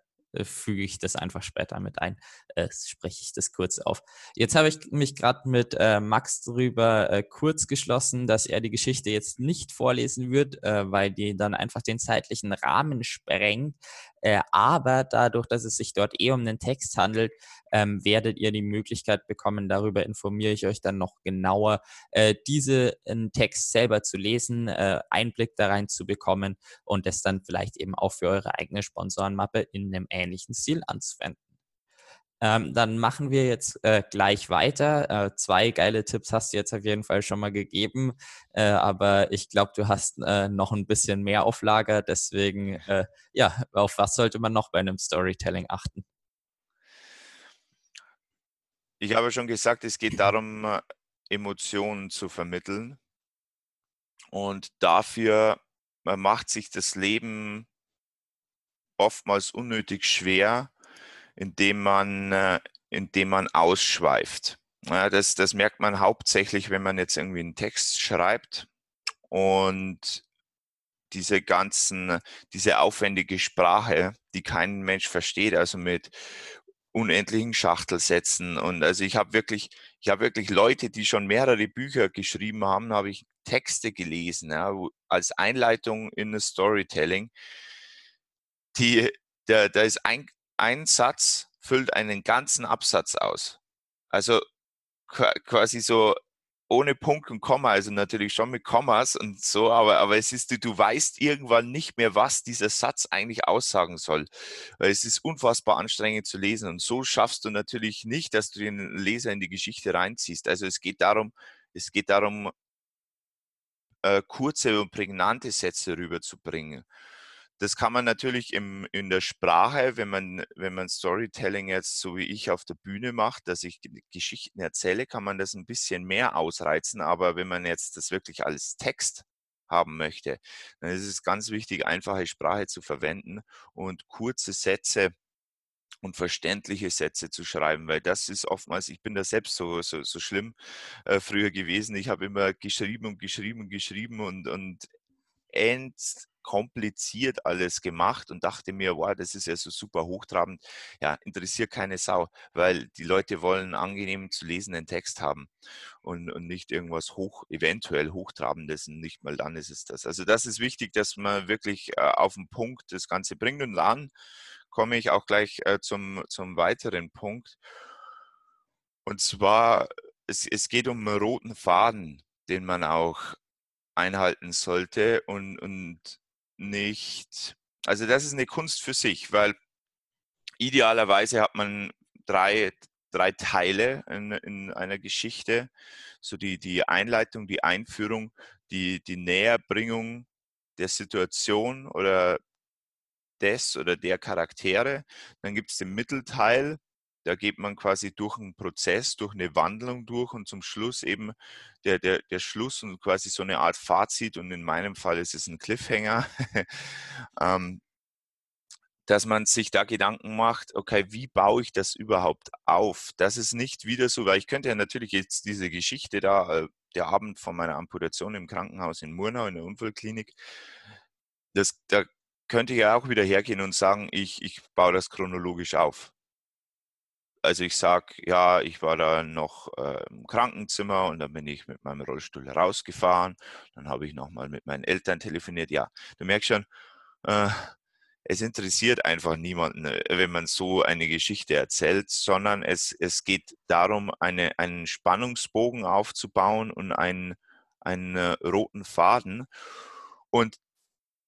Speaker 1: füge ich das einfach später mit ein, äh, spreche ich das kurz auf. Jetzt habe ich mich gerade mit äh, Max darüber äh, kurz geschlossen, dass er die Geschichte jetzt nicht vorlesen wird, äh, weil die dann einfach den zeitlichen Rahmen sprengt. Äh, aber dadurch, dass es sich dort eh um einen Text handelt, ähm, werdet ihr die Möglichkeit bekommen, darüber informiere ich euch dann noch genauer, äh, diesen Text selber zu lesen, äh, Einblick da rein zu bekommen und es dann vielleicht eben auch für eure eigene Sponsorenmappe in einem ähnlichen Stil anzuwenden. Ähm, dann machen wir jetzt äh, gleich weiter. Äh, zwei geile Tipps hast du jetzt auf jeden Fall schon mal gegeben, äh, aber ich glaube, du hast äh, noch ein bisschen mehr auf Lager. Deswegen, äh, ja, auf was sollte man noch bei einem Storytelling achten?
Speaker 3: Ich habe schon gesagt, es geht darum, äh, Emotionen zu vermitteln. Und dafür macht sich das Leben oftmals unnötig schwer, indem man, äh, indem man ausschweift. Ja, das, das merkt man hauptsächlich, wenn man jetzt irgendwie einen Text schreibt und diese ganzen, diese aufwendige Sprache, die kein Mensch versteht, also mit unendlichen Schachtelsätzen. Und also ich habe wirklich, ich habe wirklich Leute, die schon mehrere Bücher geschrieben haben, habe ich Texte gelesen, ja, als Einleitung in das Storytelling. Die, da, da ist ein, ein Satz, füllt einen ganzen Absatz aus. Also quasi so ohne Punkt und Komma, also natürlich schon mit Kommas und so, aber, aber es ist, du, du weißt irgendwann nicht mehr, was dieser Satz eigentlich aussagen soll. Es ist unfassbar anstrengend zu lesen und so schaffst du natürlich nicht, dass du den Leser in die Geschichte reinziehst. Also es geht darum, es geht darum, äh, kurze und prägnante Sätze rüberzubringen. Das kann man natürlich im, in der Sprache, wenn man, wenn man Storytelling jetzt so wie ich auf der Bühne macht, dass ich Geschichten erzähle, kann man das ein bisschen mehr ausreizen. Aber wenn man jetzt das wirklich als Text haben möchte, dann ist es ganz wichtig, einfache Sprache zu verwenden und kurze Sätze und verständliche Sätze zu schreiben, weil das ist oftmals, ich bin da selbst so, so, so schlimm äh, früher gewesen. Ich habe immer geschrieben und geschrieben und geschrieben und, und kompliziert alles gemacht und dachte mir, wow, das ist ja so super hochtrabend. Ja, interessiert keine Sau, weil die Leute wollen angenehm zu lesenden Text haben und, und nicht irgendwas hoch, eventuell hochtrabendes und nicht mal dann ist es das. Also das ist wichtig, dass man wirklich äh, auf den Punkt das Ganze bringt und dann komme ich auch gleich äh, zum, zum weiteren Punkt. Und zwar, es, es geht um einen roten Faden, den man auch einhalten sollte und, und nicht, also das ist eine Kunst für sich, weil idealerweise hat man drei, drei Teile in, in einer Geschichte, so die, die Einleitung, die Einführung, die, die Näherbringung der Situation oder des oder der Charaktere. Dann gibt es den Mittelteil, da geht man quasi durch einen Prozess, durch eine Wandlung durch und zum Schluss eben der, der, der Schluss und quasi so eine Art Fazit und in meinem Fall ist es ein Cliffhanger, ähm, dass man sich da Gedanken macht, okay, wie baue ich das überhaupt auf? Das ist nicht wieder so, weil ich könnte ja natürlich jetzt diese Geschichte da, äh, der Abend von meiner Amputation im Krankenhaus in Murnau in der Unfallklinik, das, da könnte ich ja auch wieder hergehen und sagen, ich, ich baue das chronologisch auf also ich sage, ja, ich war da noch äh, im Krankenzimmer und dann bin ich mit meinem Rollstuhl rausgefahren. Dann habe ich nochmal mit meinen Eltern telefoniert. Ja, du merkst schon, äh, es interessiert einfach niemanden, äh, wenn man so eine Geschichte erzählt, sondern es, es geht darum, eine, einen Spannungsbogen aufzubauen und einen, einen äh, roten Faden. Und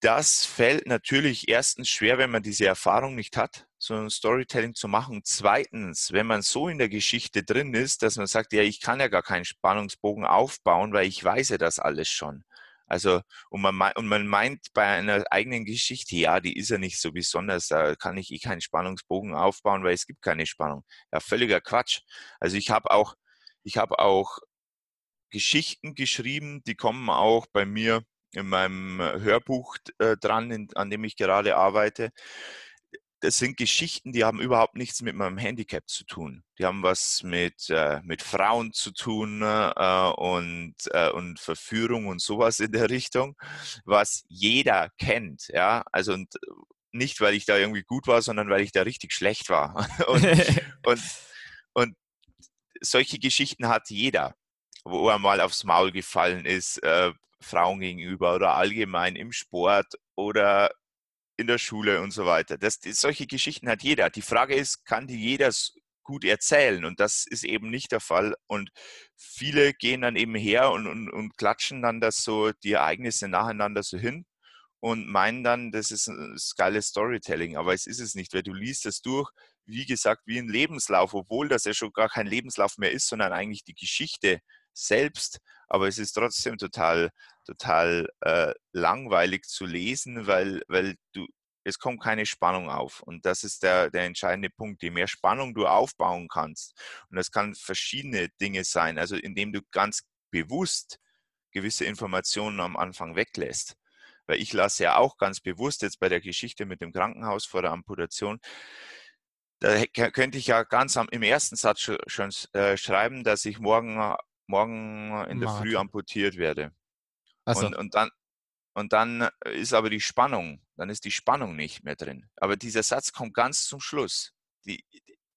Speaker 3: das fällt natürlich erstens schwer, wenn man diese Erfahrung nicht hat, so ein Storytelling zu machen. Zweitens, wenn man so in der Geschichte drin ist, dass man sagt, ja, ich kann ja gar keinen Spannungsbogen aufbauen, weil ich weiß ja das alles schon. Also, und man, und man meint bei einer eigenen Geschichte, ja, die ist ja nicht so besonders, da kann ich eh keinen Spannungsbogen aufbauen, weil es gibt keine Spannung. Ja, völliger Quatsch. Also ich habe auch, ich habe auch Geschichten geschrieben, die kommen auch bei mir in meinem äh, Hörbuch äh, dran, in, an dem ich gerade arbeite. Das sind Geschichten, die haben überhaupt nichts mit meinem Handicap zu tun. Die haben was mit, äh, mit Frauen zu tun äh, und, äh, und Verführung und sowas in der Richtung, was jeder kennt. Ja, also und nicht, weil ich da irgendwie gut war, sondern weil ich da richtig schlecht war. und, und, und solche Geschichten hat jeder wo er mal aufs Maul gefallen ist, äh, Frauen gegenüber oder allgemein im Sport oder in der Schule und so weiter. Das, solche Geschichten hat jeder. Die Frage ist, kann die jeder gut erzählen? Und das ist eben nicht der Fall. Und viele gehen dann eben her und, und, und klatschen dann das so, die Ereignisse nacheinander so hin und meinen dann, das ist ein geiles Storytelling. Aber es ist es nicht, weil du liest das durch, wie gesagt, wie ein Lebenslauf, obwohl das ja schon gar kein Lebenslauf mehr ist, sondern eigentlich die Geschichte selbst, aber es ist trotzdem total, total äh, langweilig zu lesen, weil, weil du, es kommt keine Spannung auf. Und das ist der, der entscheidende Punkt. Je mehr Spannung du aufbauen kannst, und das kann verschiedene Dinge sein, also indem du ganz bewusst gewisse Informationen am Anfang weglässt. Weil ich lasse ja auch ganz bewusst jetzt bei der Geschichte mit dem Krankenhaus vor der Amputation, da könnte ich ja ganz am, im ersten Satz schon äh, schreiben, dass ich morgen morgen in der Früh amputiert werde. Also. Und, und, dann, und dann ist aber die Spannung, dann ist die Spannung nicht mehr drin. Aber dieser Satz kommt ganz zum Schluss. Die,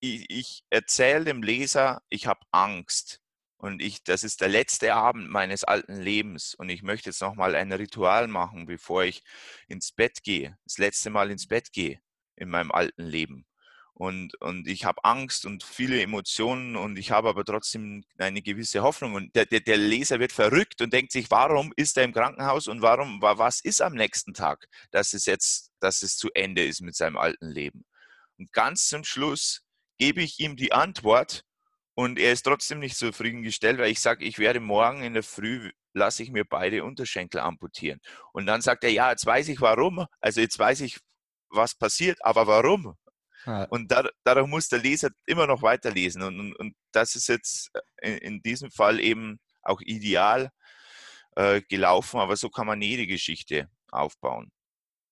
Speaker 3: ich, ich erzähle dem Leser, ich habe Angst. Und ich, das ist der letzte Abend meines alten Lebens. Und ich möchte jetzt nochmal ein Ritual machen, bevor ich ins Bett gehe. Das letzte Mal ins Bett gehe in meinem alten Leben. Und, und ich habe Angst und viele Emotionen und ich habe aber trotzdem eine gewisse Hoffnung. Und der, der, der Leser wird verrückt und denkt sich, warum ist er im Krankenhaus und warum, was ist am nächsten Tag, dass es jetzt, dass es zu Ende ist mit seinem alten Leben. Und ganz zum Schluss gebe ich ihm die Antwort und er ist trotzdem nicht zufriedengestellt, weil ich sage, ich werde morgen in der Früh, lasse ich mir beide Unterschenkel amputieren. Und dann sagt er, ja, jetzt weiß ich warum, also jetzt weiß ich, was passiert, aber warum? Ja. Und da, darauf muss der Leser immer noch weiterlesen. Und, und, und das ist jetzt in, in, diesem Fall eben auch ideal äh, gelaufen, aber so kann man jede Geschichte aufbauen.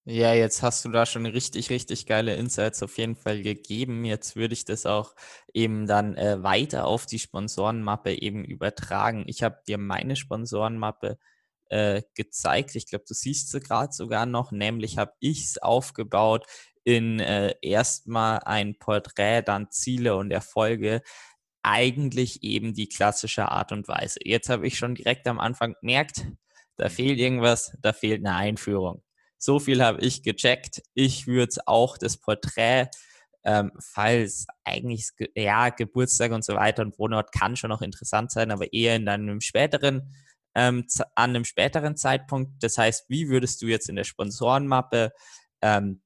Speaker 1: Ja, jetzt hast du da schon richtig, richtig geile Insights auf jeden Fall gegeben. Jetzt würde ich das auch eben dann äh, weiter auf die Sponsorenmappe eben übertragen. Ich habe dir meine Sponsorenmappe äh, gezeigt. Ich glaube, du siehst sie gerade sogar noch. Nämlich habe ich es aufgebaut in äh, erstmal ein Porträt, dann Ziele und Erfolge. Eigentlich eben die klassische Art und Weise. Jetzt habe ich schon direkt am Anfang gemerkt, da fehlt irgendwas, da fehlt eine Einführung. So viel habe ich gecheckt. Ich würde auch das Porträt, ähm, falls eigentlich, ja, Geburtstag und so weiter und Wohnort kann schon noch interessant sein, aber eher in einem späteren, ähm, an einem späteren Zeitpunkt. Das heißt, wie würdest du jetzt in der Sponsorenmappe ähm,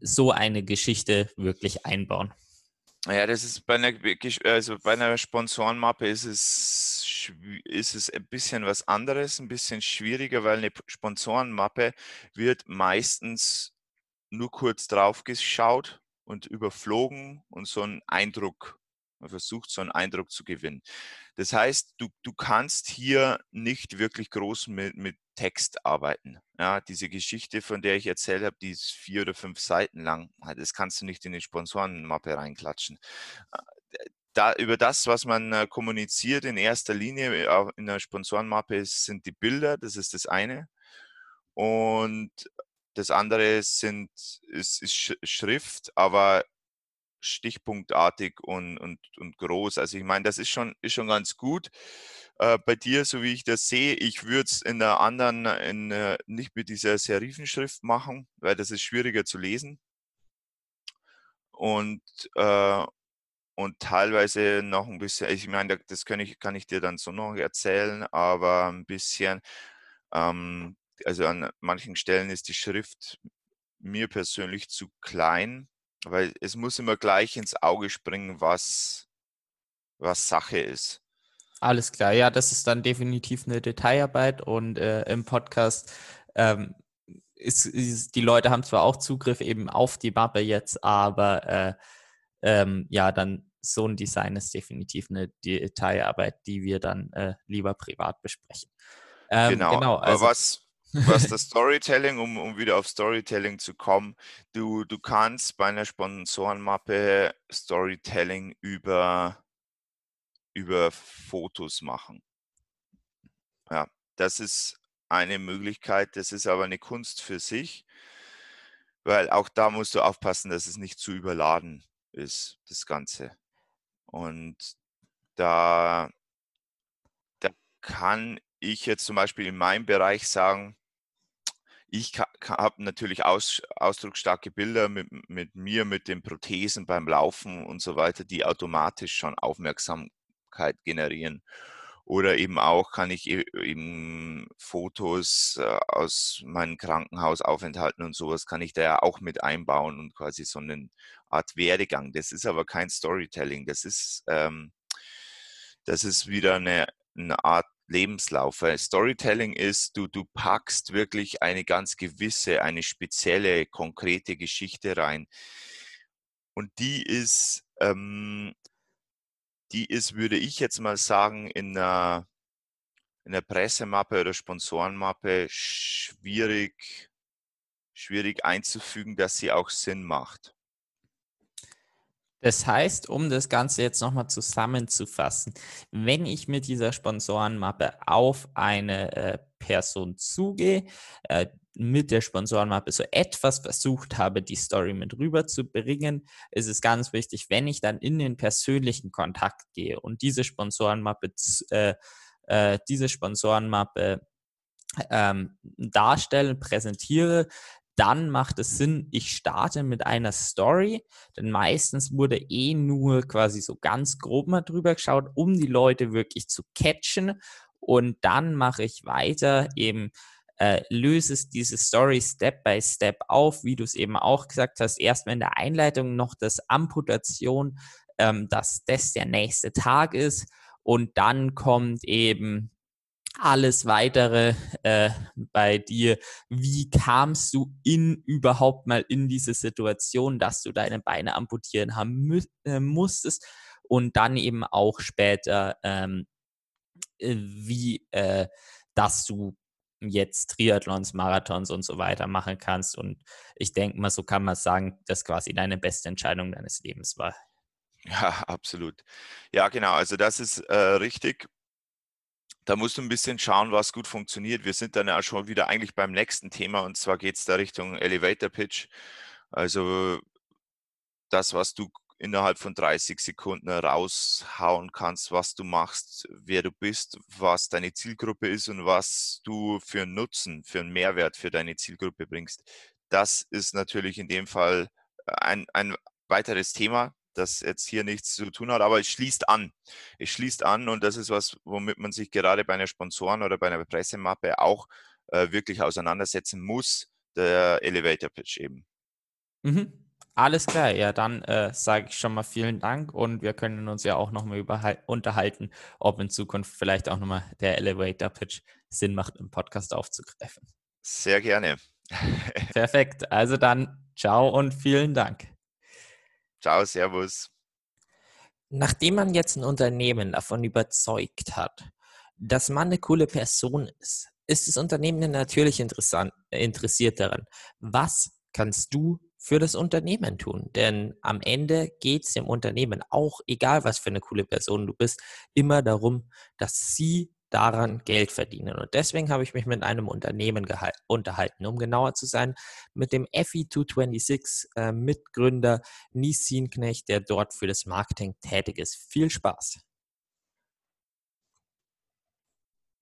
Speaker 1: so eine Geschichte wirklich einbauen?
Speaker 3: Ja, das ist bei einer, also bei einer Sponsorenmappe ist es ist es ein bisschen was anderes, ein bisschen schwieriger, weil eine Sponsorenmappe wird meistens nur kurz drauf geschaut und überflogen und so einen Eindruck, man versucht so einen Eindruck zu gewinnen. Das heißt, du, du kannst hier nicht wirklich groß mit, mit Text arbeiten. Ja, diese Geschichte, von der ich erzählt habe, die ist vier oder fünf Seiten lang. Das kannst du nicht in die Sponsorenmappe reinklatschen da, über das, was man äh, kommuniziert in erster Linie äh, in der Sponsorenmappe, sind die Bilder, das ist das eine. Und das andere sind, ist, ist Schrift, aber stichpunktartig und, und, und groß. Also ich meine, das ist schon, ist schon ganz gut. Äh, bei dir, so wie ich das sehe, ich würde es in der anderen, in, äh, nicht mit dieser Serifenschrift machen, weil das ist schwieriger zu lesen. Und, äh, und teilweise noch ein bisschen, ich meine, das kann ich, kann ich dir dann so noch erzählen, aber ein bisschen, ähm, also an manchen Stellen ist die Schrift mir persönlich zu klein, weil es muss immer gleich ins Auge springen, was, was Sache ist.
Speaker 1: Alles klar, ja, das ist dann definitiv eine Detailarbeit und äh, im Podcast ähm, ist, ist, die Leute haben zwar auch Zugriff eben auf die Mappe jetzt, aber äh, ähm, ja, dann so ein Design ist definitiv eine Detailarbeit, die wir dann äh, lieber privat besprechen.
Speaker 3: Ähm, genau, genau also, aber was, was das Storytelling, um, um wieder auf Storytelling zu kommen, du, du kannst bei einer Sponsorenmappe Storytelling über, über Fotos machen. Ja, das ist eine Möglichkeit, das ist aber eine Kunst für sich, weil auch da musst du aufpassen, dass es nicht zu überladen ist, das Ganze. Und da, da kann ich jetzt zum Beispiel in meinem Bereich sagen, ich habe natürlich aus, ausdrucksstarke Bilder mit, mit mir, mit den Prothesen beim Laufen und so weiter, die automatisch schon Aufmerksamkeit generieren. Oder eben auch kann ich e, eben Fotos äh, aus meinen Krankenhausaufenthalten und sowas kann ich da ja auch mit einbauen und quasi so eine Art Werdegang. Das ist aber kein Storytelling. Das ist, ähm, das ist wieder eine, eine Art Lebenslauf. Weil Storytelling ist, du, du packst wirklich eine ganz gewisse, eine spezielle, konkrete Geschichte rein. Und die ist, ähm, die ist, würde ich jetzt mal sagen, in einer, in der Pressemappe oder Sponsorenmappe schwierig, schwierig einzufügen, dass sie auch Sinn macht.
Speaker 1: Das heißt, um das Ganze jetzt nochmal zusammenzufassen, wenn ich mit dieser Sponsorenmappe auf eine äh, Person zugehe, äh, mit der Sponsorenmappe so etwas versucht habe, die Story mit rüberzubringen, ist es ganz wichtig, wenn ich dann in den persönlichen Kontakt gehe und diese Sponsorenmappe, äh, äh, diese Sponsorenmappe ähm, darstelle, präsentiere, dann macht es Sinn, ich starte mit einer Story, denn meistens wurde eh nur quasi so ganz grob mal drüber geschaut, um die Leute wirklich zu catchen. Und dann mache ich weiter eben äh, löse diese Story Step by Step auf, wie du es eben auch gesagt hast, erstmal in der Einleitung noch das Amputation, ähm, dass das der nächste Tag ist. Und dann kommt eben alles weitere äh, bei dir. Wie kamst du in überhaupt mal in diese Situation, dass du deine Beine amputieren haben mü äh, musstest und dann eben auch später, ähm, äh, wie äh, dass du jetzt Triathlons, Marathons und so weiter machen kannst. Und ich denke mal, so kann man sagen, dass quasi deine beste Entscheidung deines Lebens war.
Speaker 3: Ja, absolut. Ja, genau. Also das ist äh, richtig da musst du ein bisschen schauen, was gut funktioniert. Wir sind dann ja schon wieder eigentlich beim nächsten Thema und zwar geht es da Richtung Elevator Pitch. Also das, was du innerhalb von 30 Sekunden raushauen kannst, was du machst, wer du bist, was deine Zielgruppe ist und was du für einen Nutzen, für einen Mehrwert für deine Zielgruppe bringst. Das ist natürlich in dem Fall ein, ein weiteres Thema, das jetzt hier nichts zu tun hat, aber es schließt an. Es schließt an und das ist was, womit man sich gerade bei einer Sponsoren oder bei einer Pressemappe auch äh, wirklich auseinandersetzen muss, der Elevator Pitch eben.
Speaker 1: Mhm. Alles klar, ja, dann äh, sage ich schon mal vielen Dank und wir können uns ja auch nochmal unterhalten, ob in Zukunft vielleicht auch nochmal der Elevator Pitch Sinn macht, im Podcast aufzugreifen.
Speaker 3: Sehr gerne.
Speaker 1: Perfekt, also dann ciao und vielen Dank.
Speaker 3: Ciao, Servus.
Speaker 1: Nachdem man jetzt ein Unternehmen davon überzeugt hat, dass man eine coole Person ist, ist das Unternehmen natürlich interessant, interessiert daran, was kannst du für das Unternehmen tun? Denn am Ende geht es dem Unternehmen auch, egal was für eine coole Person du bist, immer darum, dass sie daran Geld verdienen. Und deswegen habe ich mich mit einem Unternehmen unterhalten, um genauer zu sein, mit dem FE226 äh, Mitgründer Nies Sienknecht, der dort für das Marketing tätig ist. Viel Spaß!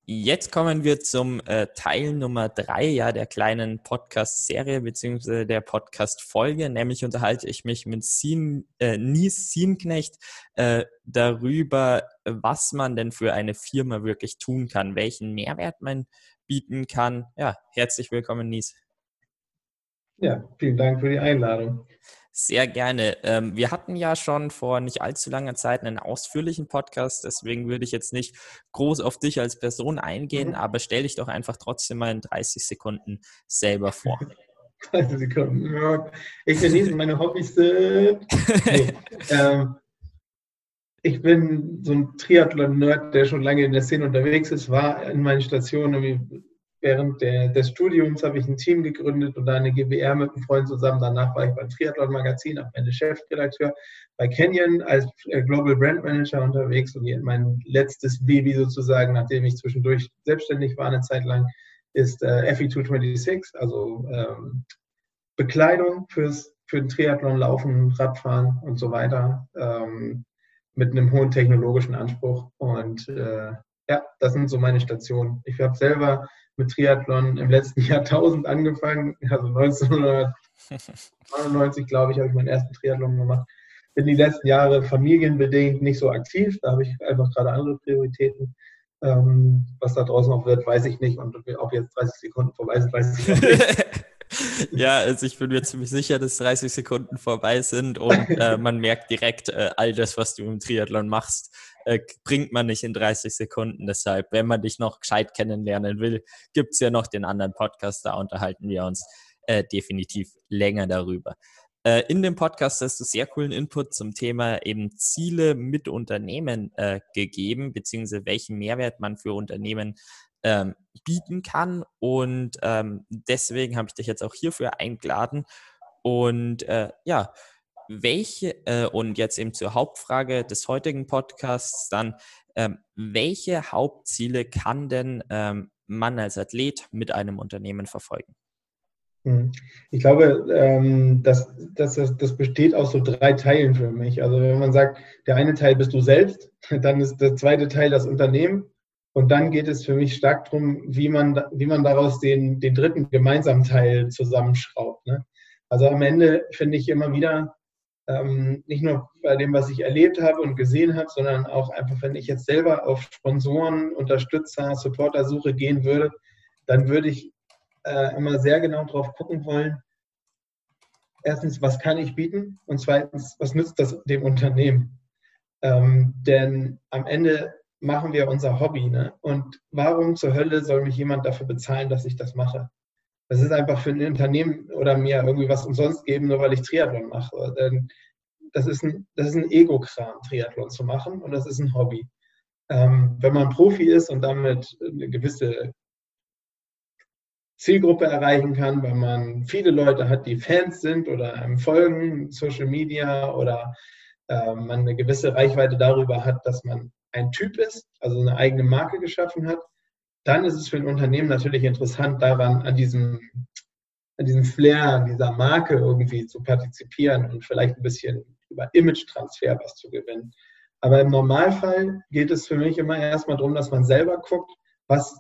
Speaker 1: Jetzt kommen wir zum äh, Teil Nummer drei ja, der kleinen Podcast-Serie beziehungsweise der Podcast-Folge. Nämlich unterhalte ich mich mit Sien, äh, Nies Sienknecht äh, darüber, was man denn für eine Firma wirklich tun kann, welchen Mehrwert man bieten kann. Ja, herzlich willkommen, Nies.
Speaker 4: Ja, vielen Dank für die Einladung.
Speaker 1: Sehr gerne. Ähm, wir hatten ja schon vor nicht allzu langer Zeit einen ausführlichen Podcast, deswegen würde ich jetzt nicht groß auf dich als Person eingehen, mhm. aber stell dich doch einfach trotzdem mal in 30 Sekunden selber vor.
Speaker 4: 30 Sekunden. Ich genieße meine Hobbys sind. Nee, ähm, ich bin so ein Triathlon-Nerd, der schon lange in der Szene unterwegs ist, war in meinen Stationen während der, des Studiums habe ich ein Team gegründet und eine GBR mit einem Freund zusammen. Danach war ich beim Triathlon Magazin, am Ende Chefredakteur bei Canyon als äh, Global Brand Manager unterwegs und mein letztes Baby sozusagen, nachdem ich zwischendurch selbstständig war eine Zeit lang, ist äh, FE226, also ähm, Bekleidung fürs, für den Triathlon, Laufen, Radfahren und so weiter, ähm, mit einem hohen technologischen Anspruch. Und äh, ja, das sind so meine Stationen. Ich habe selber mit Triathlon im letzten Jahrtausend angefangen. Also 1999, glaube ich, habe ich meinen ersten Triathlon gemacht. Bin die letzten Jahre familienbedingt nicht so aktiv. Da habe ich einfach gerade andere Prioritäten. Ähm, was da draußen noch wird, weiß ich nicht. Und ob jetzt 30 Sekunden vorbei sind, weiß ich nicht.
Speaker 1: ja, also ich bin mir ziemlich sicher, dass 30 Sekunden vorbei sind und äh, man merkt direkt, äh, all das, was du im Triathlon machst, äh, bringt man nicht in 30 Sekunden. Deshalb, wenn man dich noch gescheit kennenlernen will, gibt es ja noch den anderen Podcast, da unterhalten wir uns äh, definitiv länger darüber. Äh, in dem Podcast hast du sehr coolen Input zum Thema eben Ziele mit Unternehmen äh, gegeben, beziehungsweise welchen Mehrwert man für Unternehmen ähm, bieten kann. Und ähm, deswegen habe ich dich jetzt auch hierfür eingeladen. Und äh, ja, welche, äh, und jetzt eben zur Hauptfrage des heutigen Podcasts dann, ähm, welche Hauptziele kann denn ähm, man als Athlet mit einem Unternehmen verfolgen?
Speaker 4: Hm. Ich glaube, ähm, dass, dass das, das besteht aus so drei Teilen für mich. Also wenn man sagt, der eine Teil bist du selbst, dann ist der zweite Teil das Unternehmen und dann geht es für mich stark darum, wie man, wie man daraus den, den dritten gemeinsamen Teil zusammenschraubt. Ne? Also am Ende finde ich immer wieder, ähm, nicht nur bei dem, was ich erlebt habe und gesehen habe, sondern auch einfach, wenn ich jetzt selber auf Sponsoren, Unterstützer, Supportersuche gehen würde, dann würde ich äh, immer sehr genau drauf gucken wollen. Erstens, was kann ich bieten? Und zweitens, was nützt das dem Unternehmen? Ähm, denn am Ende machen wir unser Hobby. Ne? Und warum zur Hölle soll mich jemand dafür bezahlen, dass ich das mache? Das ist einfach für ein Unternehmen oder mir irgendwie was umsonst geben, nur weil ich Triathlon mache. Denn das ist ein, ein Ego-Kram, Triathlon zu machen und das ist ein Hobby. Ähm, wenn man Profi ist und damit eine gewisse Zielgruppe erreichen kann, wenn man viele Leute hat, die Fans sind oder einem folgen, Social Media oder äh, man eine gewisse Reichweite darüber hat, dass man ein Typ ist, also eine eigene Marke geschaffen hat, dann ist es für ein Unternehmen natürlich interessant, daran an diesem, an diesem Flair, an dieser Marke irgendwie zu partizipieren und vielleicht ein bisschen über Image-Transfer was zu gewinnen. Aber im Normalfall geht es für mich immer erstmal darum, dass man selber guckt, was,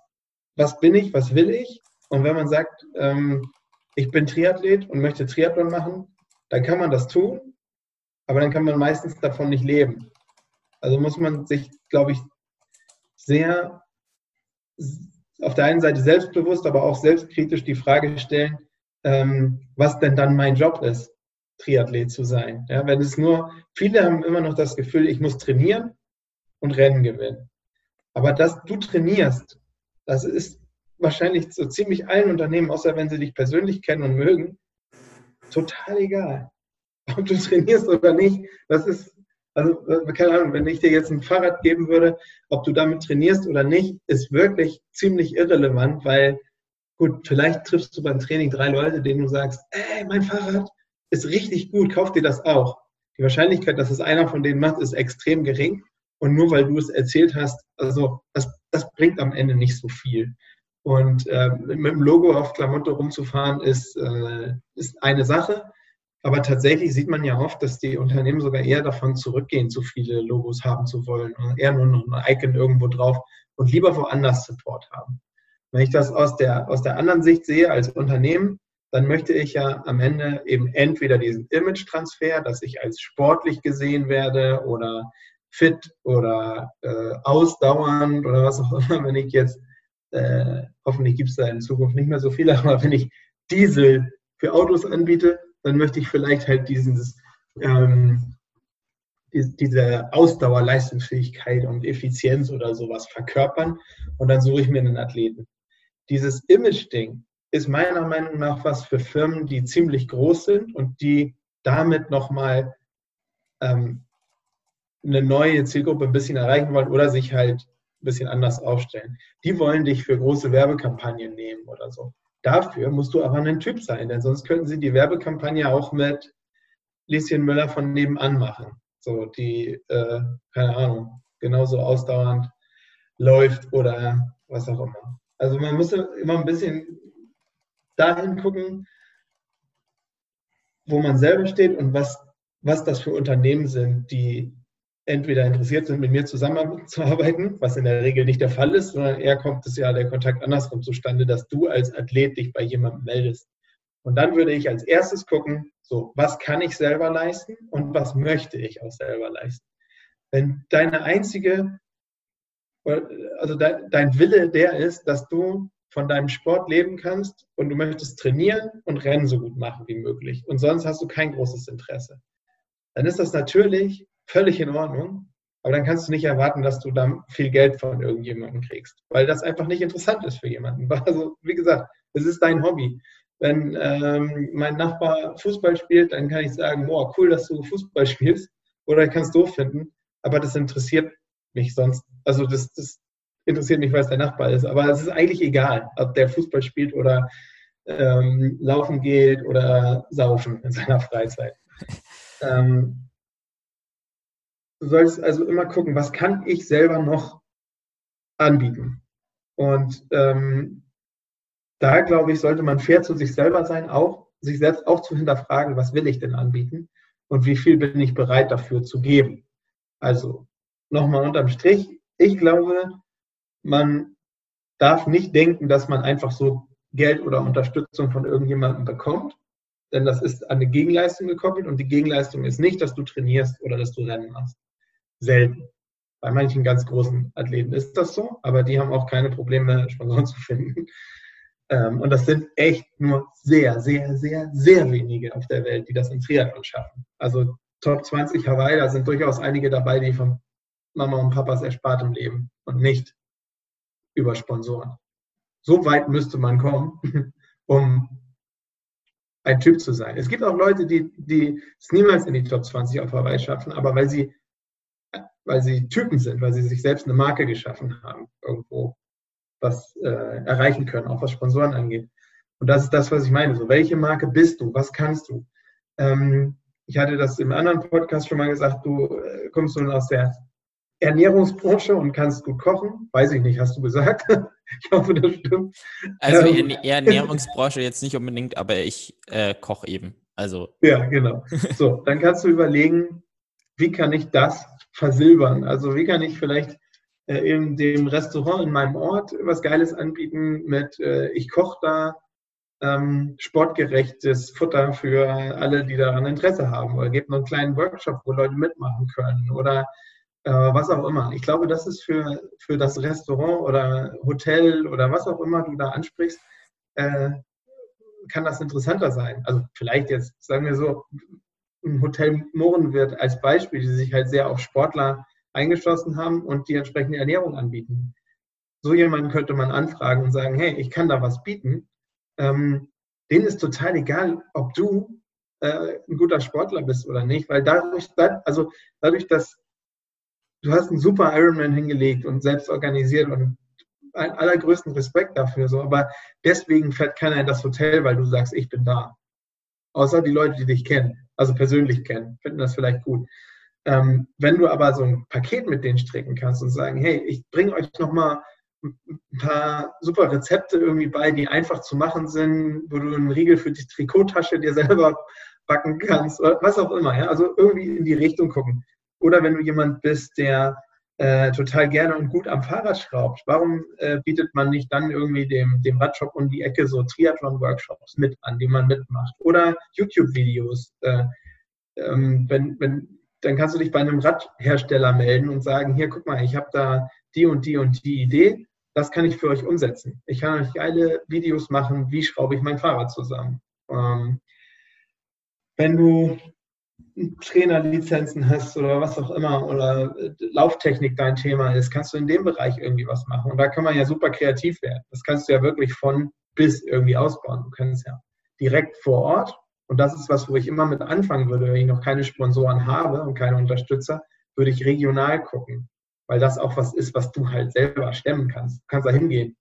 Speaker 4: was bin ich, was will ich. Und wenn man sagt, ähm, ich bin Triathlet und möchte Triathlon machen, dann kann man das tun, aber dann kann man meistens davon nicht leben. Also muss man sich, glaube ich, sehr auf der einen Seite selbstbewusst, aber auch selbstkritisch die Frage stellen, ähm, was denn dann mein Job ist, Triathlet zu sein. Ja, wenn es nur, viele haben immer noch das Gefühl, ich muss trainieren und Rennen gewinnen. Aber dass du trainierst, das ist wahrscheinlich so ziemlich allen Unternehmen, außer wenn sie dich persönlich kennen und mögen, total egal. Ob du trainierst oder nicht, das ist also, äh, keine Ahnung, wenn ich dir jetzt ein Fahrrad geben würde, ob du damit trainierst oder nicht, ist wirklich ziemlich irrelevant, weil, gut, vielleicht triffst du beim Training drei Leute, denen du sagst, ey, mein Fahrrad ist richtig gut, kauf dir das auch. Die Wahrscheinlichkeit, dass es einer von denen macht, ist extrem gering. Und nur weil du es erzählt hast, also das, das bringt am Ende nicht so viel. Und äh, mit dem Logo auf Klamotte rumzufahren, ist, äh, ist eine Sache. Aber tatsächlich sieht man ja oft, dass die Unternehmen sogar eher davon zurückgehen, zu viele Logos haben zu wollen und eher nur noch ein Icon irgendwo drauf und lieber woanders Support haben. Wenn ich das aus der, aus der anderen Sicht sehe als Unternehmen, dann möchte ich ja am Ende eben entweder diesen Image-Transfer, dass ich als sportlich gesehen werde oder fit oder äh, ausdauernd oder was auch immer, wenn ich jetzt, äh, hoffentlich gibt es da in Zukunft nicht mehr so viele, aber wenn ich Diesel für Autos anbiete, dann möchte ich vielleicht halt dieses, ähm, diese Ausdauer, Leistungsfähigkeit und Effizienz oder sowas verkörpern und dann suche ich mir einen Athleten. Dieses Image-Ding ist meiner Meinung nach was für Firmen, die ziemlich groß sind und die damit nochmal ähm, eine neue Zielgruppe ein bisschen erreichen wollen oder sich halt ein bisschen anders aufstellen. Die wollen dich für große Werbekampagnen nehmen oder so. Dafür musst du aber ein Typ sein, denn sonst könnten sie die Werbekampagne auch mit Lieschen Müller von nebenan machen. So, die, äh, keine Ahnung, genauso ausdauernd läuft oder was auch immer. Also man muss immer ein bisschen dahin gucken, wo man selber steht und was, was das für Unternehmen sind, die entweder interessiert sind, mit mir zusammenzuarbeiten, was in der Regel nicht der Fall ist, sondern eher kommt es ja der Kontakt andersrum zustande, dass du als Athlet dich bei jemandem meldest. Und dann würde ich als erstes gucken, so, was kann ich selber leisten und was möchte ich auch selber leisten. Wenn deine einzige, also dein Wille der ist, dass du von deinem Sport leben kannst und du möchtest trainieren und Rennen so gut machen wie möglich und sonst hast du kein großes Interesse, dann ist das natürlich völlig in Ordnung. Aber dann kannst du nicht erwarten, dass du dann viel Geld von irgendjemandem kriegst, weil das einfach nicht interessant ist für jemanden. Also, wie gesagt, es ist dein Hobby. Wenn ähm, mein Nachbar Fußball spielt, dann kann ich sagen, boah, cool, dass du Fußball spielst. Oder ich kann es doof finden, aber das interessiert mich sonst. Also das, das interessiert mich, weil es der Nachbar ist. Aber es ist eigentlich egal, ob der Fußball spielt oder ähm, laufen geht oder saufen in seiner Freizeit. Ähm, Du solltest also immer gucken, was kann ich selber noch anbieten? Und ähm, da, glaube ich, sollte man fair zu sich selber sein, auch sich selbst auch zu hinterfragen, was will ich denn anbieten und wie viel bin ich bereit dafür zu geben. Also nochmal unterm Strich, ich glaube, man darf nicht denken, dass man einfach so Geld oder Unterstützung von irgendjemandem bekommt, denn das ist an eine Gegenleistung gekoppelt und die Gegenleistung ist nicht, dass du trainierst oder dass du Rennen machst. Selten. Bei manchen ganz großen Athleten ist das so, aber die haben auch keine Probleme, Sponsoren zu finden. Ähm, und das sind echt nur sehr, sehr, sehr, sehr wenige auf der Welt, die das im Triathlon schaffen. Also Top 20 Hawaii, da sind durchaus einige dabei, die von Mama und Papas erspartem leben und nicht über Sponsoren. So weit müsste man kommen, um ein Typ zu sein. Es gibt auch Leute, die, die es niemals in die Top 20 auf Hawaii schaffen, aber weil sie, weil sie Typen sind, weil sie sich selbst eine Marke geschaffen haben, irgendwo was äh, erreichen können, auch was Sponsoren angeht. Und das ist das, was ich meine. So, welche Marke bist du? Was kannst du? Ähm, ich hatte das im anderen Podcast schon mal gesagt, du äh, kommst nun aus der Ernährungsbranche und kannst gut kochen. Weiß ich nicht, hast du gesagt? ich hoffe, das stimmt.
Speaker 1: Also ähm, Ernährungsbranche jetzt nicht unbedingt, aber ich äh, koche eben. Also.
Speaker 4: Ja, genau. So, dann kannst du überlegen, wie kann ich das versilbern? Also wie kann ich vielleicht äh, in dem Restaurant in meinem Ort was Geiles anbieten mit, äh, ich koche da ähm, sportgerechtes Futter für alle, die daran Interesse haben. Oder gebt noch einen kleinen Workshop, wo Leute mitmachen können. Oder äh, was auch immer. Ich glaube, das ist für, für das Restaurant oder Hotel oder was auch immer du da ansprichst, äh, kann das interessanter sein. Also vielleicht jetzt, sagen wir so, ein Hotel Mohrenwirt als Beispiel, die sich halt sehr auf Sportler eingeschlossen haben und die entsprechende Ernährung anbieten. So jemanden könnte man anfragen und sagen, hey, ich kann da was bieten. Ähm, denen ist total egal, ob du äh, ein guter Sportler bist oder nicht, weil dadurch, also dadurch, dass du hast einen super Ironman hingelegt und selbst organisiert und einen allergrößten Respekt dafür. So. Aber deswegen fährt keiner in das Hotel, weil du sagst, ich bin da. Außer die Leute, die dich kennen, also persönlich kennen, finden das vielleicht gut. Ähm, wenn du aber so ein Paket mit denen stricken kannst und sagen, hey, ich bringe euch nochmal ein paar super Rezepte irgendwie bei, die einfach zu machen sind, wo du einen Riegel für die Trikottasche dir selber backen kannst, oder was auch immer. Ja? Also irgendwie in die Richtung gucken. Oder wenn du jemand bist, der äh, total gerne und gut am Fahrrad schraubt, warum äh, bietet man nicht dann irgendwie dem, dem Radshop um die Ecke so Triathlon-Workshops mit an, die man mitmacht? Oder YouTube-Videos. Äh, ähm, wenn, wenn, dann kannst du dich bei einem Radhersteller melden und sagen, hier, guck mal, ich habe da die und die und die Idee, das kann ich für euch umsetzen. Ich kann euch geile Videos machen, wie schraube ich mein Fahrrad zusammen. Ähm, wenn du Trainerlizenzen hast oder was auch immer oder Lauftechnik dein Thema ist, kannst du in dem Bereich irgendwie was machen. Und da kann man ja super kreativ werden. Das kannst du ja wirklich von bis irgendwie ausbauen. Du kannst ja direkt vor Ort, und das ist was, wo ich immer mit anfangen würde, wenn ich noch keine Sponsoren habe und keine Unterstützer, würde ich regional gucken. Weil das auch was ist, was du halt selber stemmen kannst. Du kannst da hingehen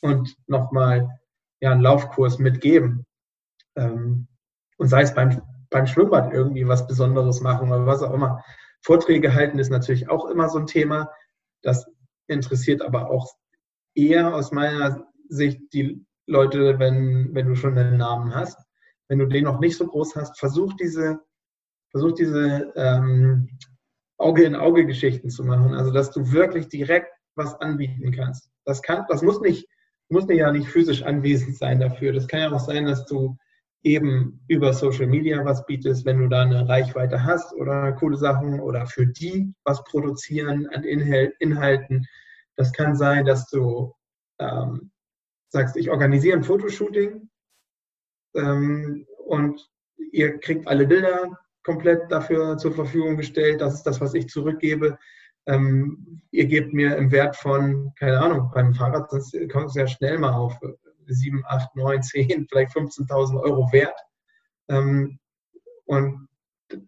Speaker 4: und nochmal ja, einen Laufkurs mitgeben. Ähm, und sei es beim beim Schwimmbad irgendwie was Besonderes machen oder was auch immer. Vorträge halten ist natürlich auch immer so ein Thema. Das interessiert aber auch eher aus meiner Sicht die Leute, wenn, wenn du schon einen Namen hast. Wenn du den noch nicht so groß hast, versuch diese, versuch diese ähm, Auge-in-Auge-Geschichten zu machen. Also, dass du wirklich direkt was anbieten kannst. Das, kann, das muss nicht, muss ja nicht physisch anwesend sein dafür. Das kann ja auch sein, dass du eben über Social Media was bietest, wenn du da eine Reichweite hast oder coole Sachen oder für die was produzieren an Inhalten. Das kann sein, dass du ähm, sagst, ich organisiere ein Fotoshooting ähm, und ihr kriegt alle Bilder komplett dafür zur Verfügung gestellt. Das ist das, was ich zurückgebe. Ähm, ihr gebt mir im Wert von, keine Ahnung, beim Fahrrad kommt es ja schnell mal auf 7, 8, 9, 10, vielleicht 15.000 Euro wert. Ähm, und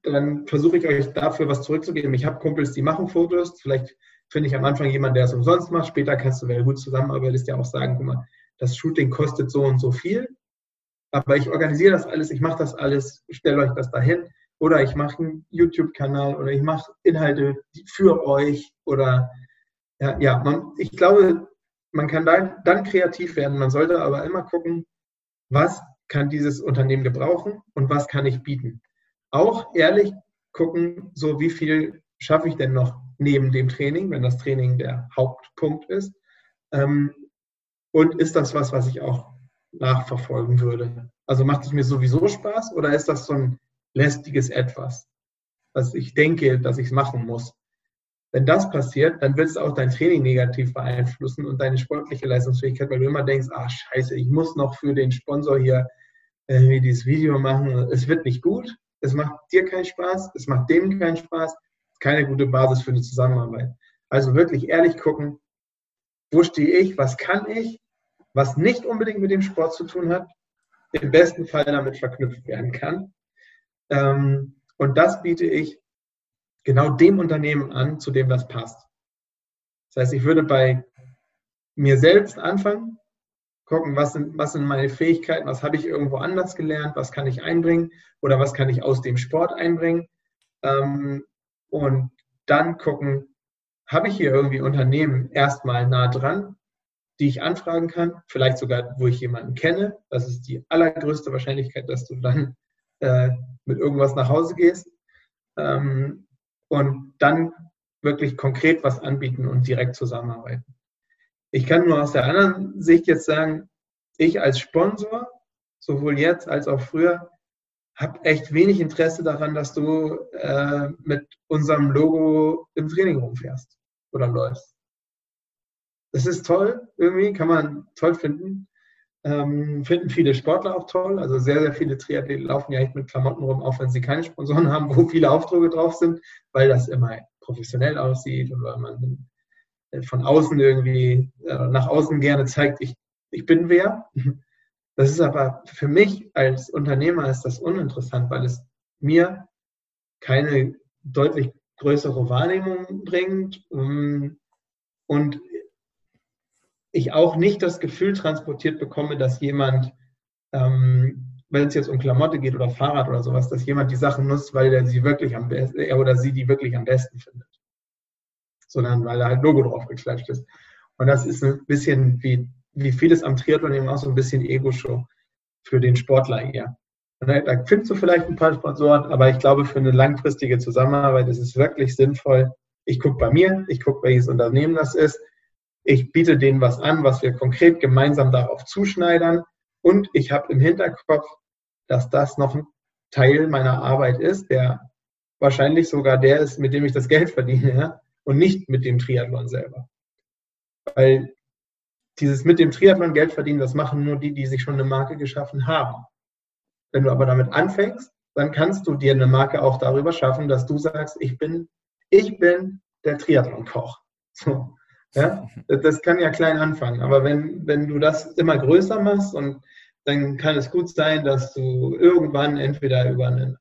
Speaker 4: dann versuche ich euch dafür was zurückzugeben. Ich habe Kumpels, die machen Fotos. Vielleicht finde ich am Anfang jemanden, der es umsonst macht. Später kannst du, wenn du gut zusammenarbeitest, ja auch sagen, guck mal, das Shooting kostet so und so viel. Aber ich organisiere das alles, ich mache das alles, stelle euch das dahin. Oder ich mache einen YouTube-Kanal oder ich mache Inhalte für euch. Oder ja, ja man, ich glaube, man kann dann, dann kreativ werden. Man sollte aber immer gucken, was kann dieses Unternehmen gebrauchen und was kann ich bieten. Auch ehrlich gucken, so wie viel schaffe ich denn noch neben dem Training, wenn das Training der Hauptpunkt ist. Ähm, und ist das was, was ich auch nachverfolgen würde? Also macht es mir sowieso Spaß oder ist das so ein lästiges Etwas, was ich denke, dass ich es machen muss? Wenn das passiert, dann wird es auch dein Training negativ beeinflussen und deine sportliche Leistungsfähigkeit, weil du immer denkst, ah scheiße, ich muss noch für den Sponsor hier irgendwie dieses Video machen. Es wird nicht gut, es macht dir keinen Spaß, es macht dem keinen Spaß, keine gute Basis für eine Zusammenarbeit. Also wirklich ehrlich gucken, wo stehe ich, was kann ich, was nicht unbedingt mit dem Sport zu tun hat, im besten Fall damit verknüpft werden kann. Ähm, und das biete ich genau dem Unternehmen an, zu dem das passt. Das heißt, ich würde bei mir selbst anfangen, gucken, was sind, was sind meine Fähigkeiten, was habe ich irgendwo anders gelernt, was kann ich einbringen oder was kann ich aus dem Sport einbringen. Ähm, und dann gucken, habe ich hier irgendwie Unternehmen erstmal nah dran, die ich anfragen kann, vielleicht sogar, wo ich jemanden kenne. Das ist die allergrößte Wahrscheinlichkeit, dass du dann äh, mit irgendwas nach Hause gehst. Ähm, und dann wirklich konkret was anbieten und direkt zusammenarbeiten. Ich kann nur aus der anderen Sicht jetzt sagen, ich als Sponsor, sowohl jetzt als auch früher, habe echt wenig Interesse daran, dass du äh, mit unserem Logo im Training rumfährst oder läufst. Das ist toll, irgendwie, kann man toll finden. Ähm, finden viele Sportler auch toll. Also sehr, sehr viele Triathleten laufen ja echt mit Klamotten rum, auch wenn sie keine Sponsoren haben, wo viele Aufdrucke drauf sind, weil das immer professionell aussieht und weil man äh, von außen irgendwie äh, nach außen gerne zeigt, ich, ich bin wer. Das ist aber für mich als Unternehmer ist das uninteressant, weil es mir keine deutlich größere Wahrnehmung bringt ähm, und ich auch nicht das Gefühl transportiert bekomme, dass jemand, ähm, wenn es jetzt um Klamotte geht oder Fahrrad oder sowas, dass jemand die Sachen nutzt, weil er sie wirklich am besten, er oder sie die wirklich am besten findet. Sondern weil da halt Logo drauf geklatscht ist. Und das ist ein bisschen wie wie vieles am Triathlon eben auch so ein bisschen Ego-Show für den Sportler eher. Da, da findest du vielleicht ein paar Sponsoren, aber ich glaube, für eine langfristige Zusammenarbeit ist es wirklich sinnvoll. Ich gucke bei mir, ich gucke, welches Unternehmen das ist. Ich biete denen was an, was wir konkret gemeinsam darauf zuschneidern. Und ich habe im Hinterkopf, dass das noch ein Teil meiner Arbeit ist, der wahrscheinlich sogar der ist, mit dem ich das Geld verdiene, ja? und nicht mit dem Triathlon selber. Weil dieses mit dem Triathlon Geld verdienen, das machen nur die, die sich schon eine Marke geschaffen haben. Wenn du aber damit anfängst, dann kannst du dir eine Marke auch darüber schaffen, dass du sagst, ich bin, ich bin der Triathlon-Koch. So, ja? Das kann ja klein anfangen, aber wenn, wenn du das immer größer machst und dann kann es gut sein, dass du irgendwann entweder über einen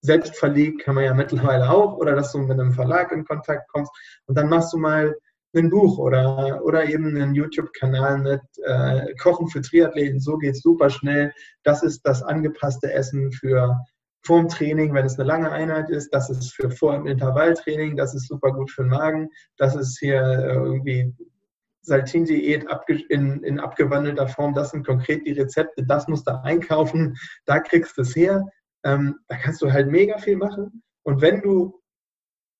Speaker 4: Selbstverleg kann man ja mittlerweile auch, oder dass du mit einem Verlag in Kontakt kommst und dann machst du mal ein Buch oder, oder eben einen YouTube-Kanal mit äh, Kochen für Triathleten. So geht es super schnell. Das ist das angepasste Essen für vorm Training, wenn es eine lange Einheit ist. Das ist für vor im Intervalltraining. Das ist super gut für den Magen. Das ist hier äh, irgendwie Saltin-Diät in, in abgewandelter Form. Das sind konkret die Rezepte. Das musst du einkaufen. Da kriegst du es her. Ähm, da kannst du halt mega viel machen. Und wenn du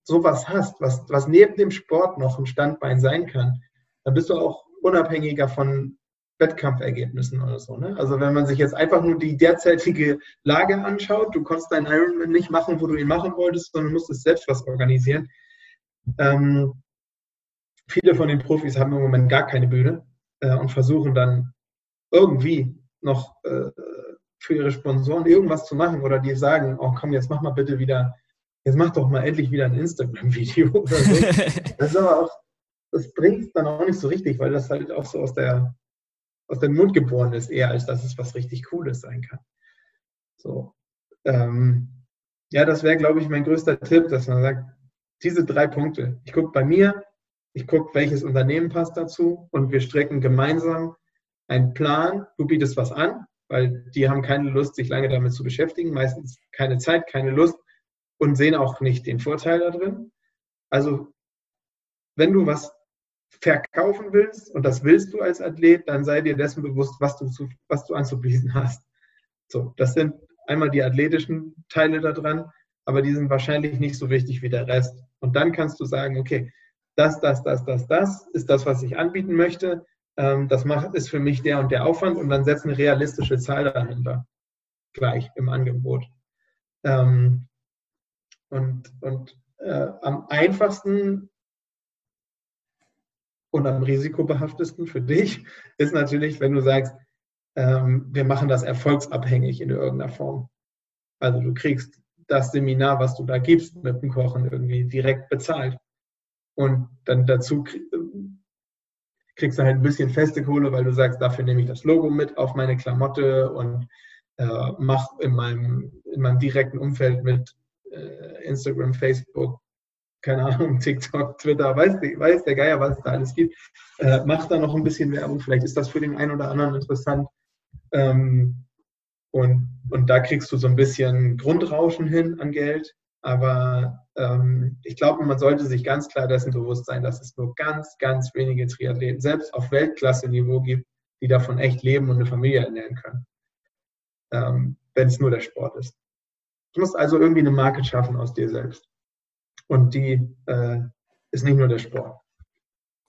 Speaker 4: sowas hast, was, was neben dem Sport noch ein Standbein sein kann, dann bist du auch unabhängiger von Wettkampfergebnissen oder so. Ne? Also wenn man sich jetzt einfach nur die derzeitige Lage anschaut, du konntest deinen Ironman nicht machen, wo du ihn machen wolltest, sondern musstest selbst was organisieren. Ähm, viele von den Profis haben im Moment gar keine Bühne äh, und versuchen dann irgendwie noch äh, für ihre Sponsoren irgendwas zu machen oder die sagen, oh komm, jetzt mach mal bitte wieder jetzt mach doch mal endlich wieder ein Instagram-Video oder so. das ist aber auch, das bringt es dann auch nicht so richtig, weil das halt auch so aus der aus dem Mund geboren ist, eher als dass es was richtig Cooles sein kann. So. Ähm, ja, das wäre, glaube ich, mein größter Tipp, dass man sagt, diese drei Punkte. Ich gucke bei mir, ich gucke, welches Unternehmen passt dazu und wir strecken gemeinsam einen Plan. Du bietest was an, weil die haben keine Lust, sich lange damit zu beschäftigen, meistens keine Zeit, keine Lust und sehen auch nicht den Vorteil da drin. Also wenn du was verkaufen willst, und das willst du als Athlet, dann sei dir dessen bewusst, was du, zu, was du anzubieten hast. So, das sind einmal die athletischen Teile da dran, aber die sind wahrscheinlich nicht so wichtig wie der Rest. Und dann kannst du sagen, okay, das, das, das, das, das ist das, was ich anbieten möchte. Ähm, das macht, ist für mich der und der Aufwand und dann setzt eine realistische Zahl dahinter. Gleich im Angebot. Ähm, und und äh, am einfachsten und am risikobehaftesten für dich ist natürlich, wenn du sagst, ähm, wir machen das erfolgsabhängig in irgendeiner Form. Also du kriegst das Seminar, was du da gibst mit dem Kochen irgendwie direkt bezahlt. Und dann dazu kriegst du halt ein bisschen feste Kohle, weil du sagst, dafür nehme ich das Logo mit auf meine Klamotte und äh, mache in meinem, in meinem direkten Umfeld mit äh, Instagram, Facebook, keine Ahnung, TikTok, Twitter, weiß, weiß der Geier, was es da alles gibt, äh, mach da noch ein bisschen Werbung. Vielleicht ist das für den einen oder anderen interessant. Ähm, und, und da kriegst du so ein bisschen Grundrauschen hin an Geld. Aber ähm, ich glaube, man sollte sich ganz klar dessen bewusst sein, dass es nur ganz, ganz wenige Triathleten, selbst auf Weltklasse-Niveau gibt, die davon echt leben und eine Familie ernähren können. Ähm, wenn es nur der Sport ist. Du musst also irgendwie eine Marke schaffen aus dir selbst. Und die äh, ist nicht nur der Sport.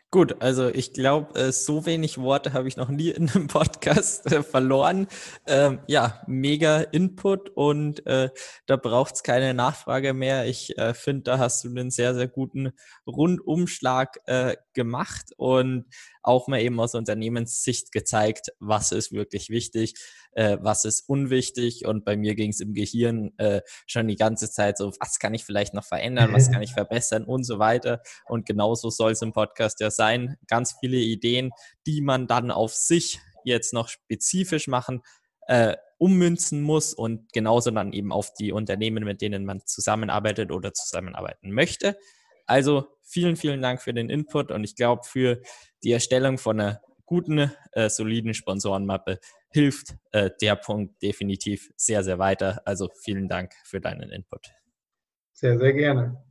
Speaker 1: Gut, also ich glaube, äh, so wenig Worte habe ich noch nie in einem Podcast äh, verloren. Ähm, ja, mega Input und äh, da braucht es keine Nachfrage mehr. Ich äh, finde, da hast du einen sehr, sehr guten Rundumschlag äh, gemacht und auch mal eben aus Unternehmenssicht gezeigt, was ist wirklich wichtig, äh, was ist unwichtig. Und bei mir ging es im Gehirn äh, schon die ganze Zeit so, was kann ich vielleicht noch verändern, was kann ich verbessern und so weiter. Und genauso soll es im Podcast ja sein. Ganz viele Ideen, die man dann auf sich jetzt noch spezifisch machen, äh, ummünzen muss und genauso dann eben auf die Unternehmen, mit denen man zusammenarbeitet oder zusammenarbeiten möchte. Also vielen, vielen Dank für den Input und ich glaube, für die Erstellung von einer guten, äh, soliden Sponsorenmappe hilft äh, der Punkt definitiv sehr, sehr weiter. Also vielen Dank für deinen Input.
Speaker 4: Sehr, sehr gerne.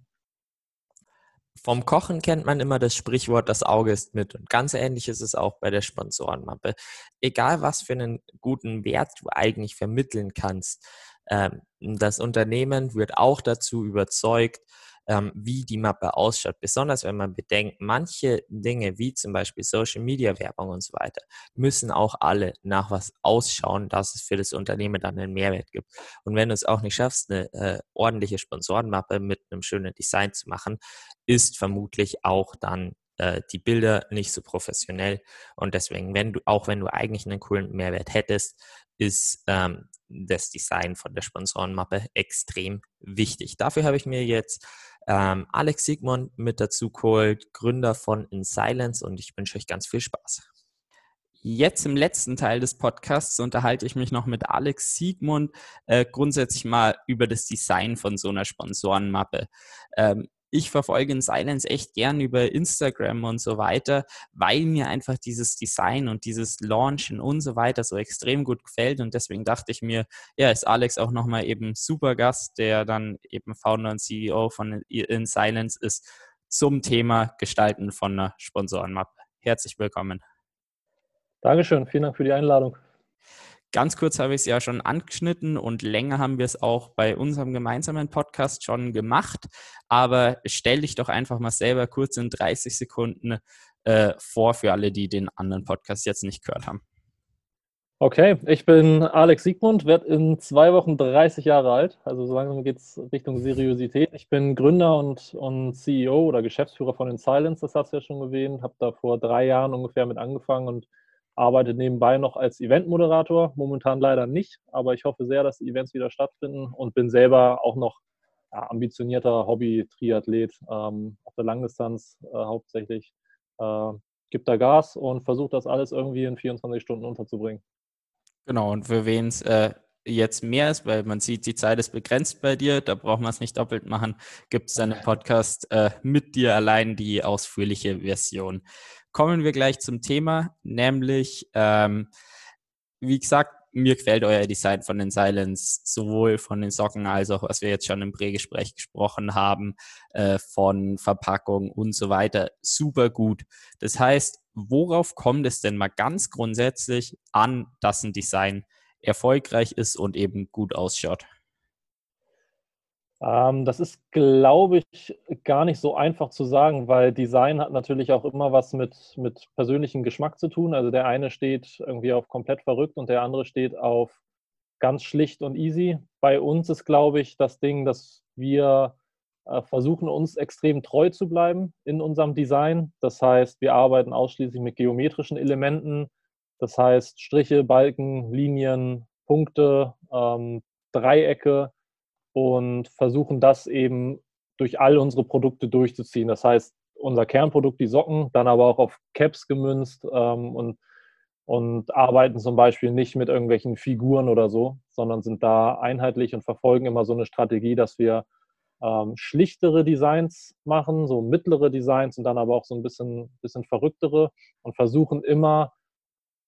Speaker 1: Vom Kochen kennt man immer das Sprichwort, das Auge ist mit. Und ganz ähnlich ist es auch bei der Sponsorenmappe. Egal, was für einen guten Wert du eigentlich vermitteln kannst, ähm, das Unternehmen wird auch dazu überzeugt, ähm, wie die Mappe ausschaut. Besonders wenn man bedenkt, manche Dinge wie zum Beispiel Social Media Werbung und so weiter, müssen auch alle nach was ausschauen, dass es für das Unternehmen dann einen Mehrwert gibt. Und wenn du es auch nicht schaffst, eine äh, ordentliche Sponsorenmappe mit einem schönen Design zu machen, ist vermutlich auch dann äh, die Bilder nicht so professionell. Und deswegen, wenn du, auch wenn du eigentlich einen coolen Mehrwert hättest, ist ähm, das Design von der Sponsorenmappe extrem wichtig. Dafür habe ich mir jetzt ähm, Alex Siegmund mit dazu geholt, Gründer von In Silence und ich wünsche euch ganz viel Spaß. Jetzt im letzten Teil des Podcasts unterhalte ich mich noch mit Alex Siegmund äh, grundsätzlich mal über das Design von so einer Sponsorenmappe. Ähm, ich verfolge in Silence echt gern über Instagram und so weiter, weil mir einfach dieses Design und dieses Launchen und so weiter so extrem gut gefällt. Und deswegen dachte ich mir, ja, ist Alex auch nochmal eben super Gast, der dann eben Founder und CEO von In Silence ist, zum Thema Gestalten von einer Sponsorenmappe. Herzlich willkommen.
Speaker 5: Dankeschön, vielen Dank für die Einladung.
Speaker 1: Ganz kurz habe ich es ja schon angeschnitten und länger haben wir es auch bei unserem gemeinsamen Podcast schon gemacht. Aber stell dich doch einfach mal selber kurz in 30 Sekunden äh, vor für alle, die den anderen Podcast jetzt nicht gehört haben.
Speaker 5: Okay, ich bin Alex Siegmund, werde in zwei Wochen 30 Jahre alt. Also so langsam geht es Richtung Seriosität. Ich bin Gründer und, und CEO oder Geschäftsführer von In Silence, das hast du ja schon erwähnt. Habe da vor drei Jahren ungefähr mit angefangen und arbeite nebenbei noch als Eventmoderator, momentan leider nicht, aber ich hoffe sehr, dass die Events wieder stattfinden und bin selber auch noch ja, ambitionierter Hobby-Triathlet ähm, auf der Langdistanz äh, hauptsächlich. Äh, gibt da Gas und versucht das alles irgendwie in 24 Stunden unterzubringen.
Speaker 1: Genau, und für wen es äh, jetzt mehr ist, weil man sieht, die Zeit ist begrenzt bei dir, da braucht man es nicht doppelt machen, gibt es einen Podcast äh, mit dir allein, die ausführliche Version kommen wir gleich zum Thema, nämlich, ähm, wie gesagt, mir gefällt euer Design von den Silence, sowohl von den Socken als auch, was wir jetzt schon im Prägespräch gesprochen haben, äh, von Verpackung und so weiter, super gut. Das heißt, worauf kommt es denn mal ganz grundsätzlich an, dass ein Design erfolgreich ist und eben gut ausschaut?
Speaker 5: Ähm, das ist, glaube ich, gar nicht so einfach zu sagen, weil Design hat natürlich auch immer was mit, mit persönlichem Geschmack zu tun. Also der eine steht irgendwie auf komplett verrückt und der andere steht auf ganz schlicht und easy. Bei uns ist, glaube ich, das Ding, dass wir äh, versuchen, uns extrem treu zu bleiben in unserem Design. Das heißt, wir arbeiten ausschließlich mit geometrischen Elementen. Das heißt, Striche, Balken, Linien, Punkte, ähm, Dreiecke und versuchen das eben durch all unsere Produkte durchzuziehen. Das heißt, unser Kernprodukt, die Socken, dann aber auch auf Caps gemünzt ähm, und, und arbeiten zum Beispiel nicht mit irgendwelchen Figuren oder so, sondern sind da einheitlich und verfolgen immer so eine Strategie, dass wir ähm, schlichtere Designs machen, so mittlere Designs und dann aber auch so ein bisschen, bisschen verrücktere und versuchen immer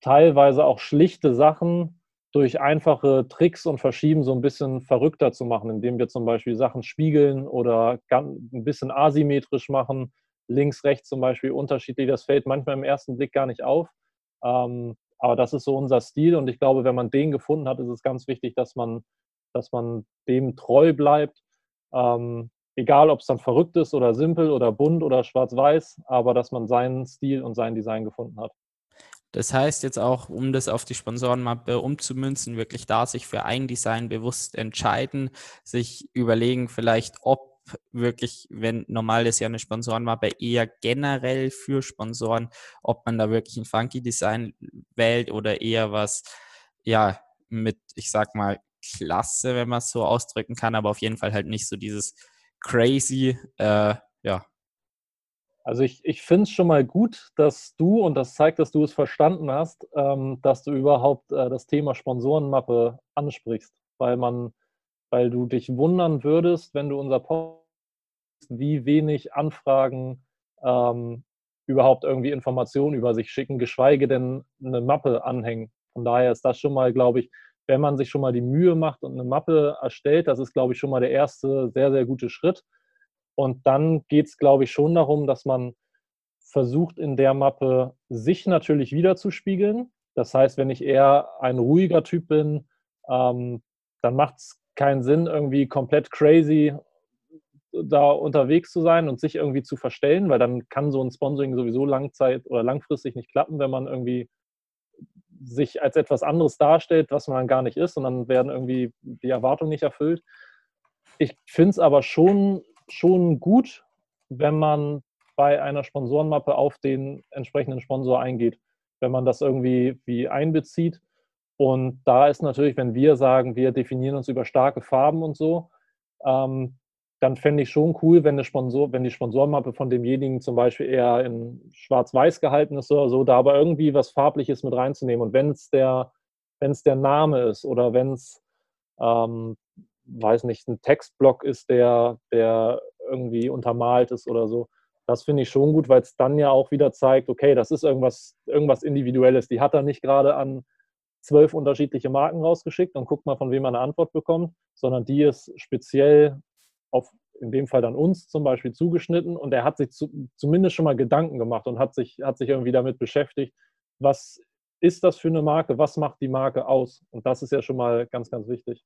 Speaker 5: teilweise auch schlichte Sachen durch einfache Tricks und Verschieben so ein bisschen verrückter zu machen, indem wir zum Beispiel Sachen spiegeln oder ein bisschen asymmetrisch machen, links, rechts zum Beispiel unterschiedlich. Das fällt manchmal im ersten Blick gar nicht auf. Ähm, aber das ist so unser Stil und ich glaube, wenn man den gefunden hat, ist es ganz wichtig, dass man, dass man dem treu bleibt. Ähm, egal, ob es dann verrückt ist oder simpel oder bunt oder schwarz-weiß, aber dass man seinen Stil und sein Design gefunden hat.
Speaker 1: Das heißt jetzt auch, um das auf die Sponsorenmappe umzumünzen, wirklich da sich für ein Design bewusst entscheiden, sich überlegen vielleicht, ob wirklich, wenn normal ist ja eine Sponsorenmappe eher generell für Sponsoren, ob man da wirklich ein funky Design wählt oder eher was, ja, mit, ich sag mal, Klasse, wenn man es so ausdrücken kann, aber auf jeden Fall halt nicht so dieses crazy, äh, ja,
Speaker 5: also ich, ich finde es schon mal gut, dass du, und das zeigt, dass du es verstanden hast, ähm, dass du überhaupt äh, das Thema Sponsorenmappe ansprichst, weil man, weil du dich wundern würdest, wenn du unser Post, wie wenig Anfragen ähm, überhaupt irgendwie Informationen über sich schicken, geschweige denn eine Mappe anhängen. Von daher ist das schon mal, glaube ich, wenn man sich schon mal die Mühe macht und eine Mappe erstellt, das ist, glaube ich, schon mal der erste sehr, sehr gute Schritt. Und dann geht es, glaube ich, schon darum, dass man versucht, in der Mappe sich natürlich wiederzuspiegeln. Das heißt, wenn ich eher ein ruhiger Typ bin, ähm, dann macht es keinen Sinn, irgendwie komplett crazy da unterwegs zu sein und sich irgendwie zu verstellen, weil dann kann so ein Sponsoring sowieso langzeit oder langfristig nicht klappen, wenn man irgendwie sich als etwas anderes darstellt, was man dann gar nicht ist und dann werden irgendwie die Erwartungen nicht erfüllt. Ich finde es aber schon schon gut, wenn man bei einer Sponsorenmappe auf den entsprechenden Sponsor eingeht, wenn man das irgendwie wie einbezieht. Und da ist natürlich, wenn wir sagen, wir definieren uns über starke Farben und so, ähm, dann fände ich schon cool, wenn, Sponsor, wenn die Sponsorenmappe von demjenigen zum Beispiel eher in schwarz-weiß gehalten ist oder so, da aber irgendwie was Farbliches mit reinzunehmen. Und wenn es der, der Name ist oder wenn es ähm, weiß nicht, ein Textblock ist, der, der irgendwie untermalt ist oder so. Das finde ich schon gut, weil es dann ja auch wieder zeigt, okay, das ist irgendwas, irgendwas Individuelles. Die hat er nicht gerade an zwölf unterschiedliche Marken rausgeschickt und guckt mal, von wem man eine Antwort bekommt, sondern die ist speziell auf, in dem Fall dann uns zum Beispiel zugeschnitten und er hat sich zu, zumindest schon mal Gedanken gemacht und hat sich, hat sich irgendwie damit beschäftigt, was ist das für eine Marke, was macht die Marke aus? Und das ist ja schon mal ganz, ganz wichtig.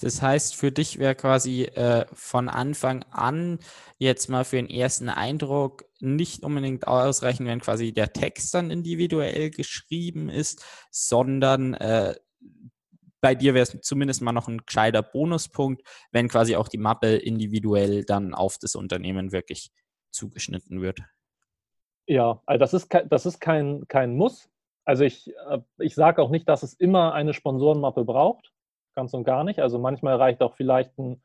Speaker 1: Das heißt, für dich wäre quasi äh, von Anfang an jetzt mal für den ersten Eindruck nicht unbedingt ausreichend, wenn quasi der Text dann individuell geschrieben ist, sondern äh, bei dir wäre es zumindest mal noch ein gescheiter Bonuspunkt, wenn quasi auch die Mappe individuell dann auf das Unternehmen wirklich zugeschnitten wird.
Speaker 5: Ja, also das ist, kein, das ist kein, kein Muss. Also ich, äh, ich sage auch nicht, dass es immer eine Sponsorenmappe braucht ganz und gar nicht. Also manchmal reicht auch vielleicht ein,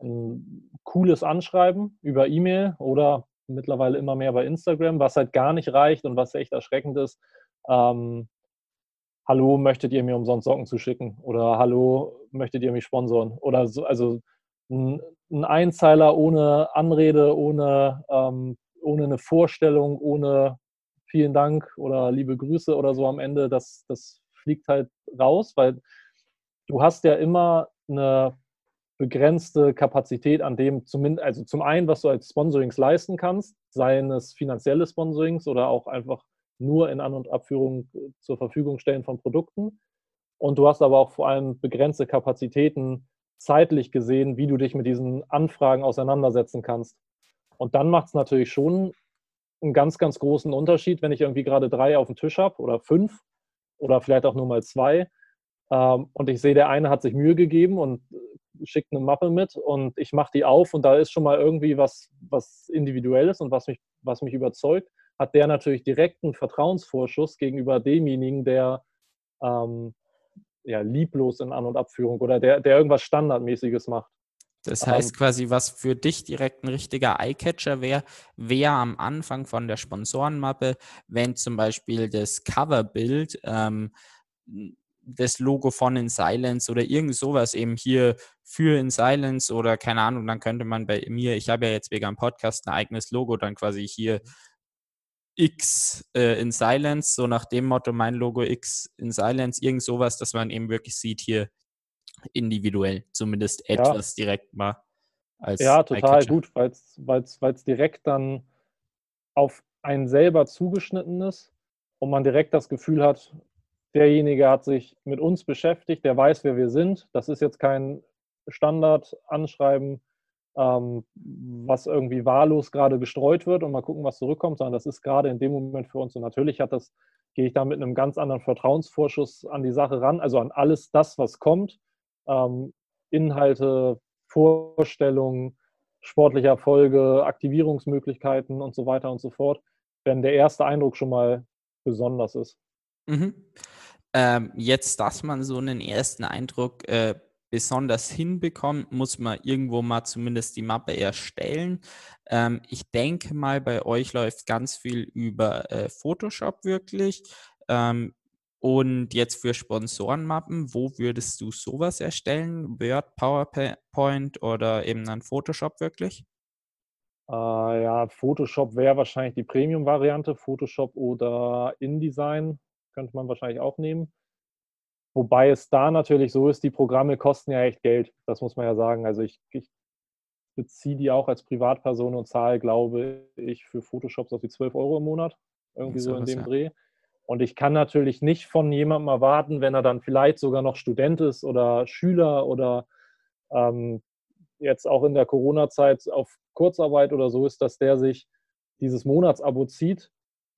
Speaker 5: ein cooles Anschreiben über E-Mail oder mittlerweile immer mehr bei Instagram, was halt gar nicht reicht und was echt erschreckend ist. Ähm, hallo, möchtet ihr mir umsonst Socken zuschicken? Oder hallo, möchtet ihr mich sponsoren? Oder so, also ein, ein Einzeiler ohne Anrede, ohne, ähm, ohne eine Vorstellung, ohne vielen Dank oder liebe Grüße oder so am Ende, das, das fliegt halt raus, weil du hast ja immer eine begrenzte Kapazität an dem, zumindest, also zum einen, was du als Sponsorings leisten kannst, seien es finanzielle Sponsorings oder auch einfach nur in An- und Abführung äh, zur Verfügung stellen von Produkten. Und du hast aber auch vor allem begrenzte Kapazitäten zeitlich gesehen, wie du dich mit diesen Anfragen auseinandersetzen kannst. Und dann macht es natürlich schon einen ganz, ganz großen Unterschied, wenn ich irgendwie gerade drei auf dem Tisch habe oder fünf oder vielleicht auch nur mal zwei. Ähm, und ich sehe, der eine hat sich Mühe gegeben und äh, schickt eine Mappe mit und ich mache die auf und da ist schon mal irgendwie was, was Individuelles und was mich, was mich überzeugt, hat der natürlich direkt einen Vertrauensvorschuss gegenüber demjenigen, der ähm, ja, lieblos in An- und Abführung oder der, der irgendwas Standardmäßiges macht.
Speaker 1: Das heißt um, quasi, was für dich direkt ein richtiger Eyecatcher wäre, wäre am Anfang von der Sponsorenmappe, wenn zum Beispiel das Coverbild ähm, das Logo von In Silence oder irgend sowas eben hier für In Silence oder keine Ahnung, dann könnte man bei mir, ich habe ja jetzt wegen am Podcast ein eigenes Logo, dann quasi hier X äh, in Silence, so nach dem Motto, mein Logo X in Silence, irgend sowas, dass man eben wirklich sieht, hier individuell, zumindest etwas ja. direkt mal.
Speaker 5: Als ja, total gut, weil es direkt dann auf einen selber zugeschnitten ist und man direkt das Gefühl hat, derjenige hat sich mit uns beschäftigt, der weiß, wer wir sind. Das ist jetzt kein Standard-Anschreiben, ähm, was irgendwie wahllos gerade gestreut wird und mal gucken, was zurückkommt, sondern das ist gerade in dem Moment für uns. Und natürlich hat das, gehe ich da mit einem ganz anderen Vertrauensvorschuss an die Sache ran, also an alles das, was kommt. Ähm, Inhalte, Vorstellungen, sportliche Erfolge, Aktivierungsmöglichkeiten und so weiter und so fort, wenn der erste Eindruck schon mal besonders ist.
Speaker 1: Mhm. Ähm, jetzt, dass man so einen ersten Eindruck äh, besonders hinbekommt, muss man irgendwo mal zumindest die Mappe erstellen. Ähm, ich denke mal, bei euch läuft ganz viel über äh, Photoshop wirklich. Ähm, und jetzt für Sponsorenmappen, wo würdest du sowas erstellen? Word, PowerPoint oder eben dann Photoshop wirklich?
Speaker 5: Äh, ja, Photoshop wäre wahrscheinlich die Premium-Variante. Photoshop oder InDesign könnte man wahrscheinlich auch nehmen. Wobei es da natürlich so ist, die Programme kosten ja echt Geld. Das muss man ja sagen. Also ich, ich beziehe die auch als Privatperson und zahle, glaube ich, für Photoshop so wie 12 Euro im Monat. Irgendwie so in dem ja. Dreh. Und ich kann natürlich nicht von jemandem erwarten, wenn er dann vielleicht sogar noch Student ist oder Schüler oder ähm, jetzt auch in der Corona-Zeit auf Kurzarbeit oder so ist, dass der sich dieses Monatsabo zieht,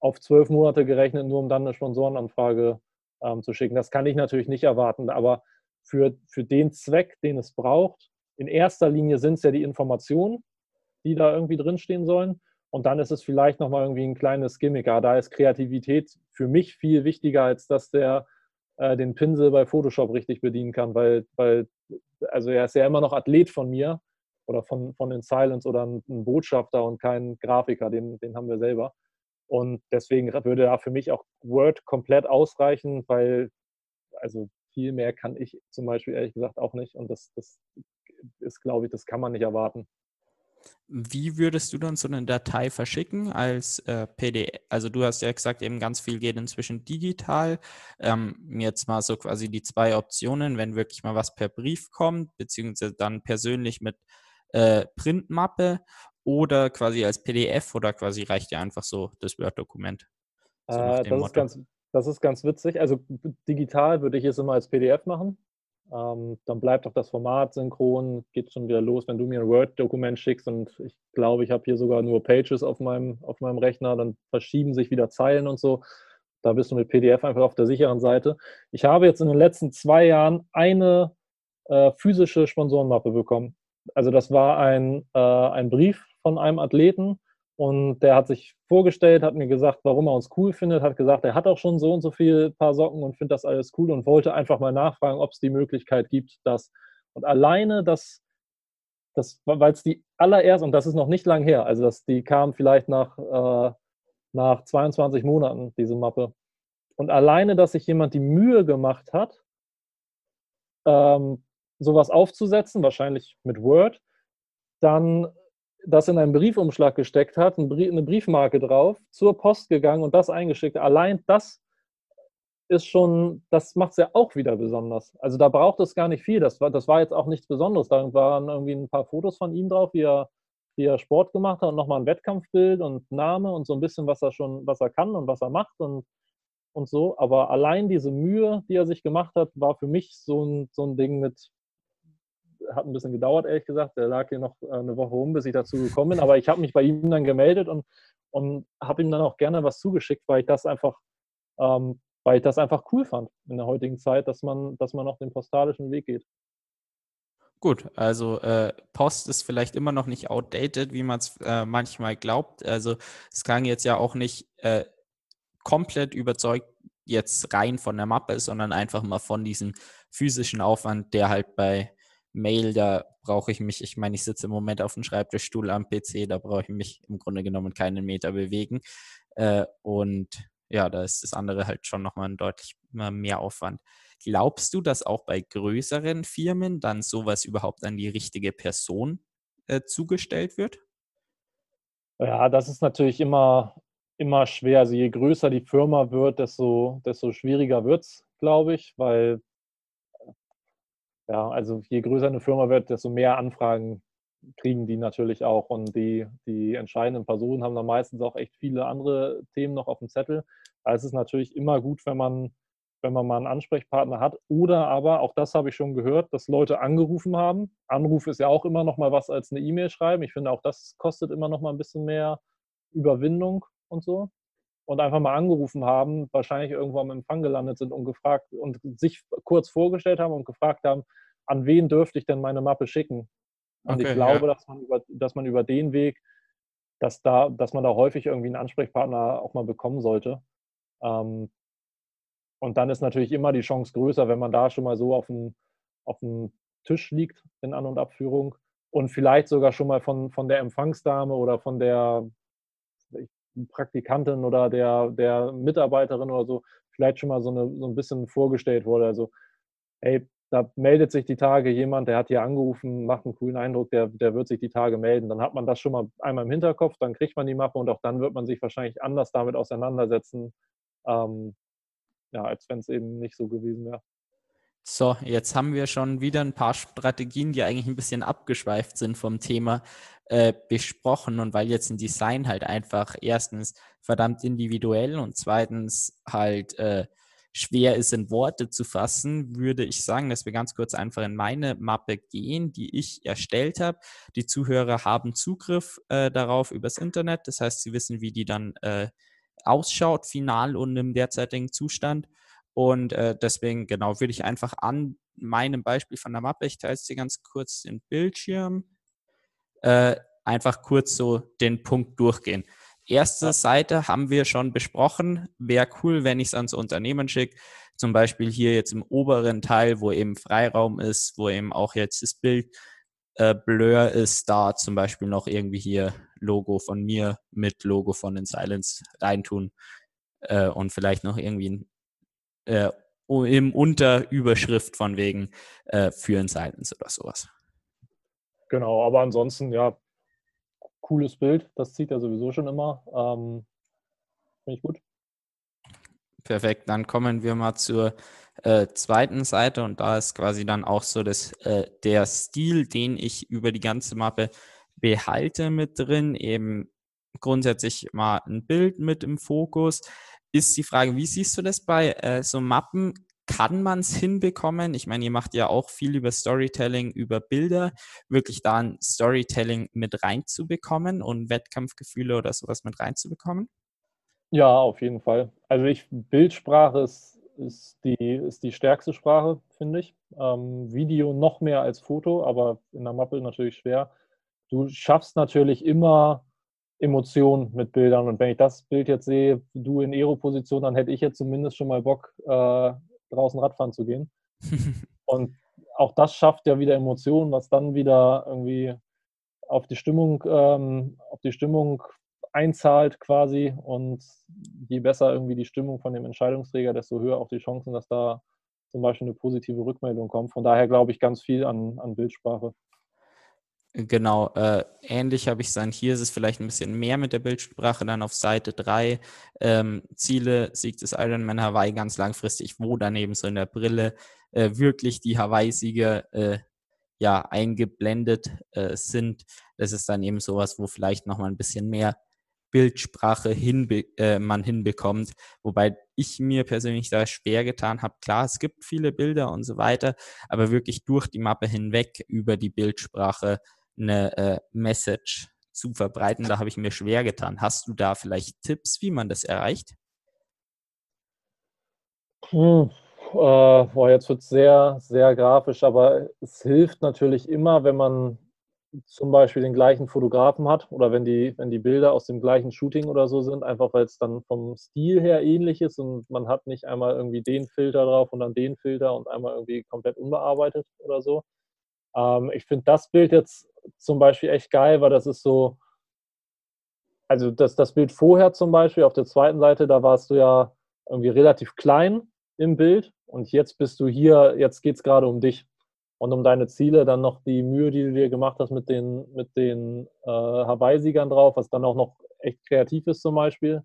Speaker 5: auf zwölf Monate gerechnet, nur um dann eine Sponsorenanfrage ähm, zu schicken. Das kann ich natürlich nicht erwarten, aber für, für den Zweck, den es braucht, in erster Linie sind es ja die Informationen, die da irgendwie drinstehen sollen. Und dann ist es vielleicht nochmal irgendwie ein kleines Gimmick. Aber da ist Kreativität für mich viel wichtiger, als dass der äh, den Pinsel bei Photoshop richtig bedienen kann, weil, weil, also er ist ja immer noch Athlet von mir oder von, von In Silence oder ein, ein Botschafter und kein Grafiker, den, den haben wir selber. Und deswegen würde da für mich auch Word komplett ausreichen, weil also viel mehr kann ich zum Beispiel ehrlich gesagt auch nicht. Und das, das ist, glaube ich, das kann man nicht erwarten.
Speaker 1: Wie würdest du dann so eine Datei verschicken als äh, PDF? Also du hast ja gesagt, eben ganz viel geht inzwischen digital. Ähm, jetzt mal so quasi die zwei Optionen, wenn wirklich mal was per Brief kommt, beziehungsweise dann persönlich mit äh, Printmappe oder quasi als PDF oder quasi reicht dir einfach so das Word-Dokument?
Speaker 5: So äh, das, ist ganz, das ist ganz witzig. Also digital würde ich es immer als PDF machen. Ähm, dann bleibt auch das Format synchron, geht schon wieder los, wenn du mir ein Word-Dokument schickst und ich glaube, ich habe hier sogar nur Pages auf meinem, auf meinem Rechner, dann verschieben sich wieder Zeilen und so. Da bist du mit PDF einfach auf der sicheren Seite. Ich habe jetzt in den letzten zwei Jahren eine äh, physische Sponsorenmappe bekommen. Also das war ein, äh, ein Brief von einem Athleten und der hat sich vorgestellt, hat mir gesagt, warum er uns cool findet, hat gesagt, er hat auch schon so und so viel Paar Socken und findet das alles cool und wollte einfach mal nachfragen, ob es die Möglichkeit gibt, dass und alleine das, das weil es die allererst und das ist noch nicht lang her, also das, die kam vielleicht nach, äh, nach 22 Monaten, diese Mappe. Und alleine, dass sich jemand die Mühe gemacht hat, ähm, sowas aufzusetzen, wahrscheinlich mit Word, dann das in einen Briefumschlag gesteckt hat, eine Briefmarke drauf, zur Post gegangen und das eingeschickt. Allein das ist schon, das macht es ja auch wieder besonders. Also da braucht es gar nicht viel. Das war, das war jetzt auch nichts Besonderes. Da waren irgendwie ein paar Fotos von ihm drauf, wie er, wie er Sport gemacht hat und nochmal ein Wettkampfbild und Name und so ein bisschen, was er schon, was er kann und was er macht und, und so. Aber allein diese Mühe, die er sich gemacht hat, war für mich so ein, so ein Ding mit, hat ein bisschen gedauert, ehrlich gesagt. Der lag hier noch äh, eine Woche rum, bis ich dazu gekommen bin. Aber ich habe mich bei ihm dann gemeldet und, und habe ihm dann auch gerne was zugeschickt, weil ich das einfach ähm, weil ich das einfach cool fand in der heutigen Zeit, dass man, dass man auf den postalischen Weg geht.
Speaker 1: Gut, also äh, Post ist vielleicht immer noch nicht outdated, wie man es äh, manchmal glaubt. Also es klang jetzt ja auch nicht äh, komplett überzeugt jetzt rein von der Mappe, sondern einfach mal von diesem physischen Aufwand, der halt bei Mail, da brauche ich mich, ich meine, ich sitze im Moment auf dem Schreibtischstuhl am PC, da brauche ich mich im Grunde genommen keinen Meter bewegen. Äh, und ja, da ist das andere halt schon nochmal ein deutlich mehr Aufwand. Glaubst du, dass auch bei größeren Firmen dann sowas überhaupt an die richtige Person äh, zugestellt wird?
Speaker 5: Ja, das ist natürlich immer, immer schwer. Also je größer die Firma wird, desto, desto schwieriger wird es, glaube ich, weil ja, also je größer eine Firma wird, desto mehr Anfragen kriegen die natürlich auch. Und die, die entscheidenden Personen haben dann meistens auch echt viele andere Themen noch auf dem Zettel. Da ist es natürlich immer gut, wenn man, wenn man mal einen Ansprechpartner hat. Oder aber, auch das habe ich schon gehört, dass Leute angerufen haben. Anruf ist ja auch immer noch mal was als eine E-Mail schreiben. Ich finde, auch das kostet immer noch mal ein bisschen mehr Überwindung und so. Und einfach mal angerufen haben, wahrscheinlich irgendwo am Empfang gelandet sind und gefragt und sich kurz vorgestellt haben und gefragt haben, an wen dürfte ich denn meine Mappe schicken? Und okay, ich glaube, ja. dass, man über, dass man über den Weg, dass, da, dass man da häufig irgendwie einen Ansprechpartner auch mal bekommen sollte. Ähm, und dann ist natürlich immer die Chance größer, wenn man da schon mal so auf dem, auf dem Tisch liegt in An- und Abführung und vielleicht sogar schon mal von, von der Empfangsdame oder von der Praktikantin oder der, der Mitarbeiterin oder so vielleicht schon mal so, eine, so ein bisschen vorgestellt wurde. Also, hey, da meldet sich die Tage jemand, der hat hier angerufen, macht einen coolen Eindruck, der, der wird sich die Tage melden. Dann hat man das schon mal einmal im Hinterkopf, dann kriegt man die Mappe und auch dann wird man sich wahrscheinlich anders damit auseinandersetzen, ähm, ja, als wenn es eben nicht so gewesen wäre.
Speaker 1: So, jetzt haben wir schon wieder ein paar Strategien, die eigentlich ein bisschen abgeschweift sind vom Thema äh, besprochen. Und weil jetzt ein Design halt einfach erstens verdammt individuell und zweitens halt äh, schwer ist, in Worte zu fassen, würde ich sagen, dass wir ganz kurz einfach in meine Mappe gehen, die ich erstellt habe. Die Zuhörer haben Zugriff äh, darauf übers Internet. Das heißt, sie wissen, wie die dann äh, ausschaut, final und im derzeitigen Zustand. Und äh, deswegen, genau, würde ich einfach an meinem Beispiel von der Mappe, ich teile es dir ganz kurz den Bildschirm, äh, einfach kurz so den Punkt durchgehen. Erste Seite haben wir schon besprochen. Wäre cool, wenn ich es ans Unternehmen schicke. Zum Beispiel hier jetzt im oberen Teil, wo eben Freiraum ist, wo eben auch jetzt das Bild äh, Blur ist, da zum Beispiel noch irgendwie hier Logo von mir mit Logo von den Silence reintun äh, und vielleicht noch irgendwie äh, im Unterüberschrift von wegen äh, für ein Silence oder sowas.
Speaker 5: Genau, aber ansonsten, ja, cooles Bild. Das zieht er sowieso schon immer. Ähm, Finde ich gut.
Speaker 1: Perfekt, dann kommen wir mal zur äh, zweiten Seite und da ist quasi dann auch so das, äh, der Stil, den ich über die ganze Mappe behalte mit drin, eben grundsätzlich mal ein Bild mit im Fokus. Ist die Frage, wie siehst du das bei äh, so Mappen? kann man es hinbekommen? Ich meine, ihr macht ja auch viel über Storytelling, über Bilder, wirklich da ein Storytelling mit reinzubekommen und Wettkampfgefühle oder sowas mit reinzubekommen?
Speaker 5: Ja, auf jeden Fall. Also ich, Bildsprache ist, ist, die, ist die stärkste Sprache, finde ich. Ähm, Video noch mehr als Foto, aber in der Mappe natürlich schwer. Du schaffst natürlich immer Emotionen mit Bildern. Und wenn ich das Bild jetzt sehe, du in Aero-Position, dann hätte ich jetzt zumindest schon mal Bock, äh, draußen Radfahren zu gehen. und auch das schafft ja wieder Emotionen, was dann wieder irgendwie auf die Stimmung, ähm, auf die Stimmung einzahlt quasi. Und je besser irgendwie die Stimmung von dem Entscheidungsträger, desto höher auch die Chancen, dass da zum Beispiel eine positive Rückmeldung kommt. Von daher glaube ich ganz viel an, an Bildsprache.
Speaker 1: Genau, äh, ähnlich habe ich es dann hier, ist es vielleicht ein bisschen mehr mit der Bildsprache, dann auf Seite 3, ähm, Ziele, Sieg des Ironman Hawaii ganz langfristig, wo daneben so in der Brille äh, wirklich die Hawaii-Sieger äh, ja, eingeblendet äh, sind. Das ist dann eben sowas, wo vielleicht nochmal ein bisschen mehr Bildsprache hinbe äh, man hinbekommt. Wobei ich mir persönlich da schwer getan habe. Klar, es gibt viele Bilder und so weiter, aber wirklich durch die Mappe hinweg über die Bildsprache eine äh, Message zu verbreiten, da habe ich mir schwer getan. Hast du da vielleicht Tipps, wie man das erreicht?
Speaker 5: Hm, äh, boah, jetzt wird es sehr, sehr grafisch, aber es hilft natürlich immer, wenn man zum Beispiel den gleichen Fotografen hat oder wenn die, wenn die Bilder aus dem gleichen Shooting oder so sind, einfach weil es dann vom Stil her ähnlich ist und man hat nicht einmal irgendwie den Filter drauf und dann den Filter und einmal irgendwie komplett unbearbeitet oder so. Ähm, ich finde das Bild jetzt zum Beispiel echt geil, weil das ist so, also das, das Bild vorher zum Beispiel auf der zweiten Seite, da warst du ja irgendwie relativ klein im Bild und jetzt bist du hier, jetzt geht es gerade um dich und um deine Ziele, dann noch die Mühe, die du dir gemacht hast mit den, mit den äh, Hawaii-Siegern drauf, was dann auch noch echt kreativ ist zum Beispiel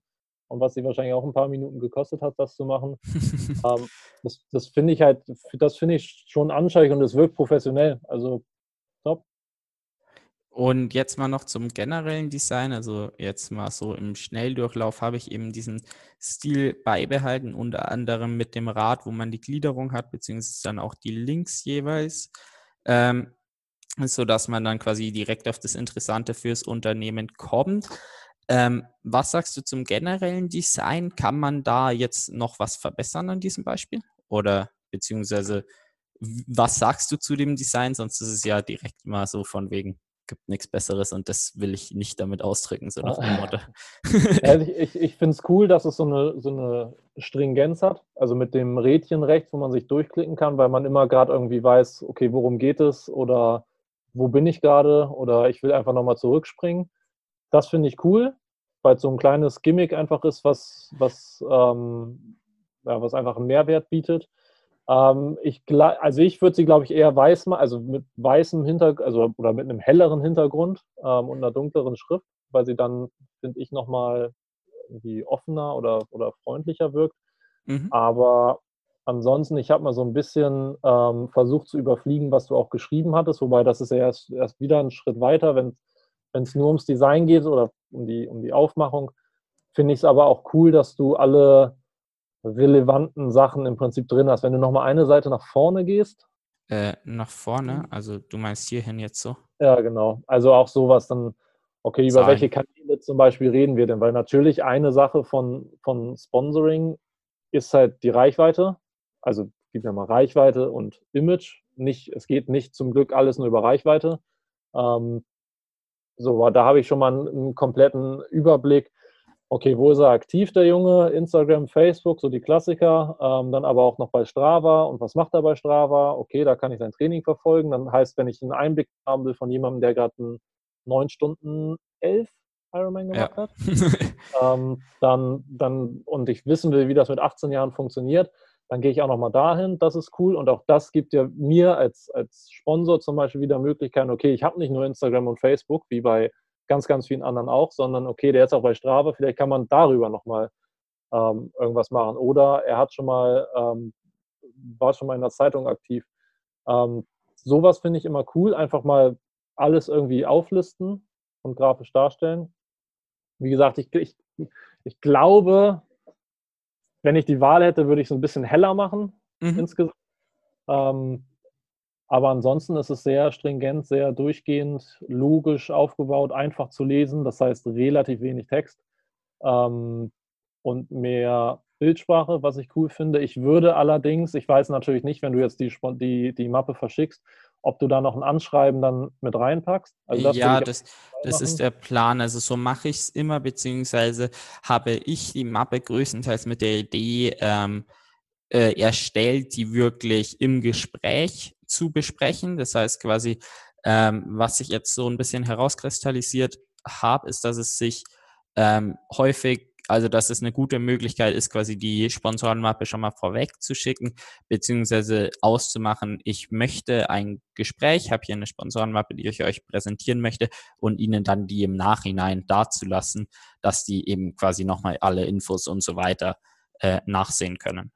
Speaker 5: und was sie wahrscheinlich auch ein paar Minuten gekostet hat, das zu machen. ähm, das das finde ich halt, das finde ich schon anschaulich und es wirkt professionell. Also top.
Speaker 1: Und jetzt mal noch zum generellen Design. Also jetzt mal so im Schnelldurchlauf habe ich eben diesen Stil beibehalten, unter anderem mit dem Rad, wo man die Gliederung hat, beziehungsweise dann auch die Links jeweils. Ähm, so dass man dann quasi direkt auf das Interessante fürs Unternehmen kommt. Ähm, was sagst du zum generellen Design? Kann man da jetzt noch was verbessern an diesem Beispiel? Oder beziehungsweise was sagst du zu dem Design? Sonst ist es ja direkt mal so von wegen, gibt nichts Besseres und das will ich nicht damit ausdrücken, so nach dem Motto.
Speaker 5: ja, ich ich, ich finde es cool, dass es so eine, so eine Stringenz hat, also mit dem Rädchen rechts, wo man sich durchklicken kann, weil man immer gerade irgendwie weiß, okay, worum geht es oder wo bin ich gerade oder ich will einfach nochmal zurückspringen. Das finde ich cool, weil es so ein kleines Gimmick einfach ist, was, was, ähm, ja, was einfach einen Mehrwert bietet. Ähm, ich, also ich würde sie, glaube ich, eher weiß machen, also mit weißem Hintergrund, also oder mit einem helleren Hintergrund ähm, und einer dunkleren Schrift, weil sie dann, finde ich, nochmal irgendwie offener oder, oder freundlicher wirkt. Mhm. Aber ansonsten, ich habe mal so ein bisschen ähm, versucht zu überfliegen, was du auch geschrieben hattest, wobei das ist ja erst, erst wieder ein Schritt weiter, wenn wenn es nur ums Design geht oder um die, um die Aufmachung, finde ich es aber auch cool, dass du alle relevanten Sachen im Prinzip drin hast. Wenn du nochmal eine Seite nach vorne gehst.
Speaker 1: Äh, nach vorne? Mhm. Also du meinst hierhin jetzt so?
Speaker 5: Ja, genau. Also auch sowas dann, okay, über Sein. welche Kanäle zum Beispiel reden wir denn? Weil natürlich eine Sache von, von Sponsoring ist halt die Reichweite. Also gibt ja mal Reichweite und Image. Nicht, es geht nicht zum Glück alles nur über Reichweite. Ähm, so, da habe ich schon mal einen, einen, kompletten Überblick. Okay, wo ist er aktiv, der Junge? Instagram, Facebook, so die Klassiker. Ähm, dann aber auch noch bei Strava. Und was macht er bei Strava? Okay, da kann ich sein Training verfolgen. Dann heißt, wenn ich einen Einblick haben will von jemandem, der gerade einen 9 Stunden 11 Ironman gemacht ja. hat, ähm, dann, dann, und ich wissen will, wie das mit 18 Jahren funktioniert, dann gehe ich auch nochmal dahin, das ist cool und auch das gibt ja mir als, als Sponsor zum Beispiel wieder Möglichkeiten, okay, ich habe nicht nur Instagram und Facebook, wie bei ganz, ganz vielen anderen auch, sondern okay, der ist auch bei Strava, vielleicht kann man darüber nochmal ähm, irgendwas machen oder er hat schon mal, ähm, war schon mal in der Zeitung aktiv. Ähm, sowas finde ich immer cool, einfach mal alles irgendwie auflisten und grafisch darstellen. Wie gesagt, ich, ich, ich glaube, wenn ich die Wahl hätte, würde ich es ein bisschen heller machen mhm. insgesamt. Ähm, aber ansonsten ist es sehr stringent, sehr durchgehend, logisch aufgebaut, einfach zu lesen. Das heißt relativ wenig Text ähm, und mehr Bildsprache, was ich cool finde. Ich würde allerdings, ich weiß natürlich nicht, wenn du jetzt die, die, die Mappe verschickst, ob du da noch ein Anschreiben dann mit reinpackst.
Speaker 1: Also das ja, das, das ist der Plan. Also so mache ich es immer, beziehungsweise habe ich die Mappe größtenteils mit der Idee ähm, äh, erstellt, die wirklich im Gespräch zu besprechen. Das heißt quasi, ähm, was sich jetzt so ein bisschen herauskristallisiert habe, ist, dass es sich ähm, häufig Also, dass es eine gute Möglichkeit ist, quasi die Sponsorenmappe schon mal vorweg zu schicken, beziehungsweise auszumachen, ich möchte ein Gespräch, habe hier eine Sponsorenmappe, die ich euch präsentieren möchte und ihnen dann die im Nachhinein dazulassen, dass die eben quasi nochmal alle Infos und so weiter äh, nachsehen können.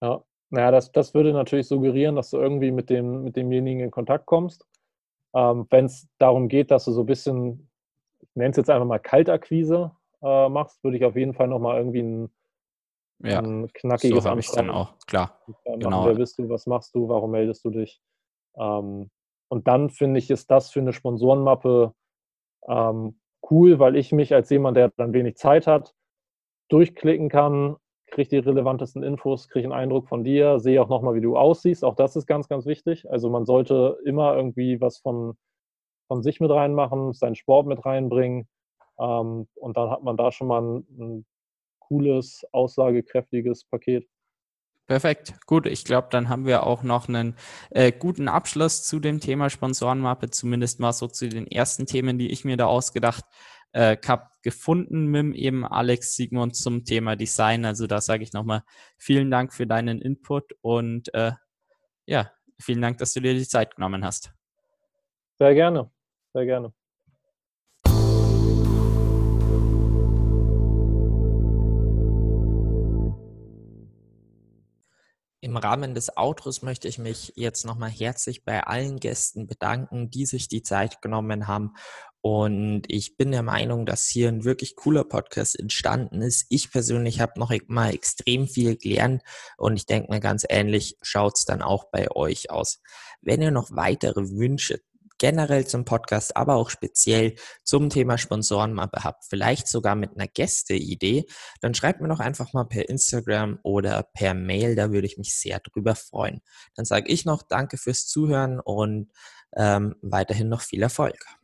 Speaker 5: Ja, naja, das, das würde natürlich suggerieren, dass du irgendwie mit, dem, mit demjenigen in Kontakt kommst. Ähm, Wenn es darum geht, dass du so ein bisschen, ich nenne es jetzt einfach mal Kaltakquise äh, machst, würde ich auf jeden Fall nochmal irgendwie ein,
Speaker 1: Ja,
Speaker 5: ein knackiges
Speaker 1: so habe ich dann auch, klar.
Speaker 5: Machen,
Speaker 1: Genau.
Speaker 5: Wer bist du, was machst du, warum meldest du dich? Ähm, und dann finde ich, ist das für eine Sponsorenmappe ähm, cool, weil ich mich als jemand, der dann wenig Zeit hat, durchklicken kann, kriege die relevantesten Infos, kriege einen Eindruck von dir, sehe auch nochmal, wie du aussiehst. Auch das ist ganz, ganz wichtig. Also man sollte immer irgendwie was von, von sich mit reinmachen, seinen Sport mit reinbringen. Ähm, und dann hat man da schon mal ein, ein cooles, aussagekräftiges Paket.
Speaker 1: Perfekt, gut. Ich glaube, dann haben wir auch noch einen äh, guten Abschluss zu dem Thema Sponsorenmappe, zumindest mal so zu den ersten Themen, die ich mir da ausgedacht äh, habe, gefunden mit eben Alex Sigmund zum Thema Design. Also da sage ich nochmal vielen Dank für deinen Input und äh, ja, vielen Dank, dass du dir die Zeit genommen hast.
Speaker 5: Sehr gerne, sehr gerne.
Speaker 1: Im Rahmen des Outros möchte ich mich jetzt nochmal herzlich bei allen Gästen bedanken, die sich die Zeit genommen haben. Und ich bin der Meinung, dass hier ein wirklich cooler Podcast entstanden ist. Ich persönlich habe noch mal extrem viel gelernt und ich denke mir ganz ähnlich schaut es dann auch bei euch aus. Wenn ihr noch weitere Wünsche generell zum Podcast, aber auch speziell zum Thema Sponsorenmappe habt, vielleicht sogar mit einer Gästeidee, dann schreibt mir doch einfach mal per Instagram oder per Mail, da würde ich mich sehr drüber freuen. Dann sage ich noch Danke fürs Zuhören und ähm, weiterhin noch viel Erfolg.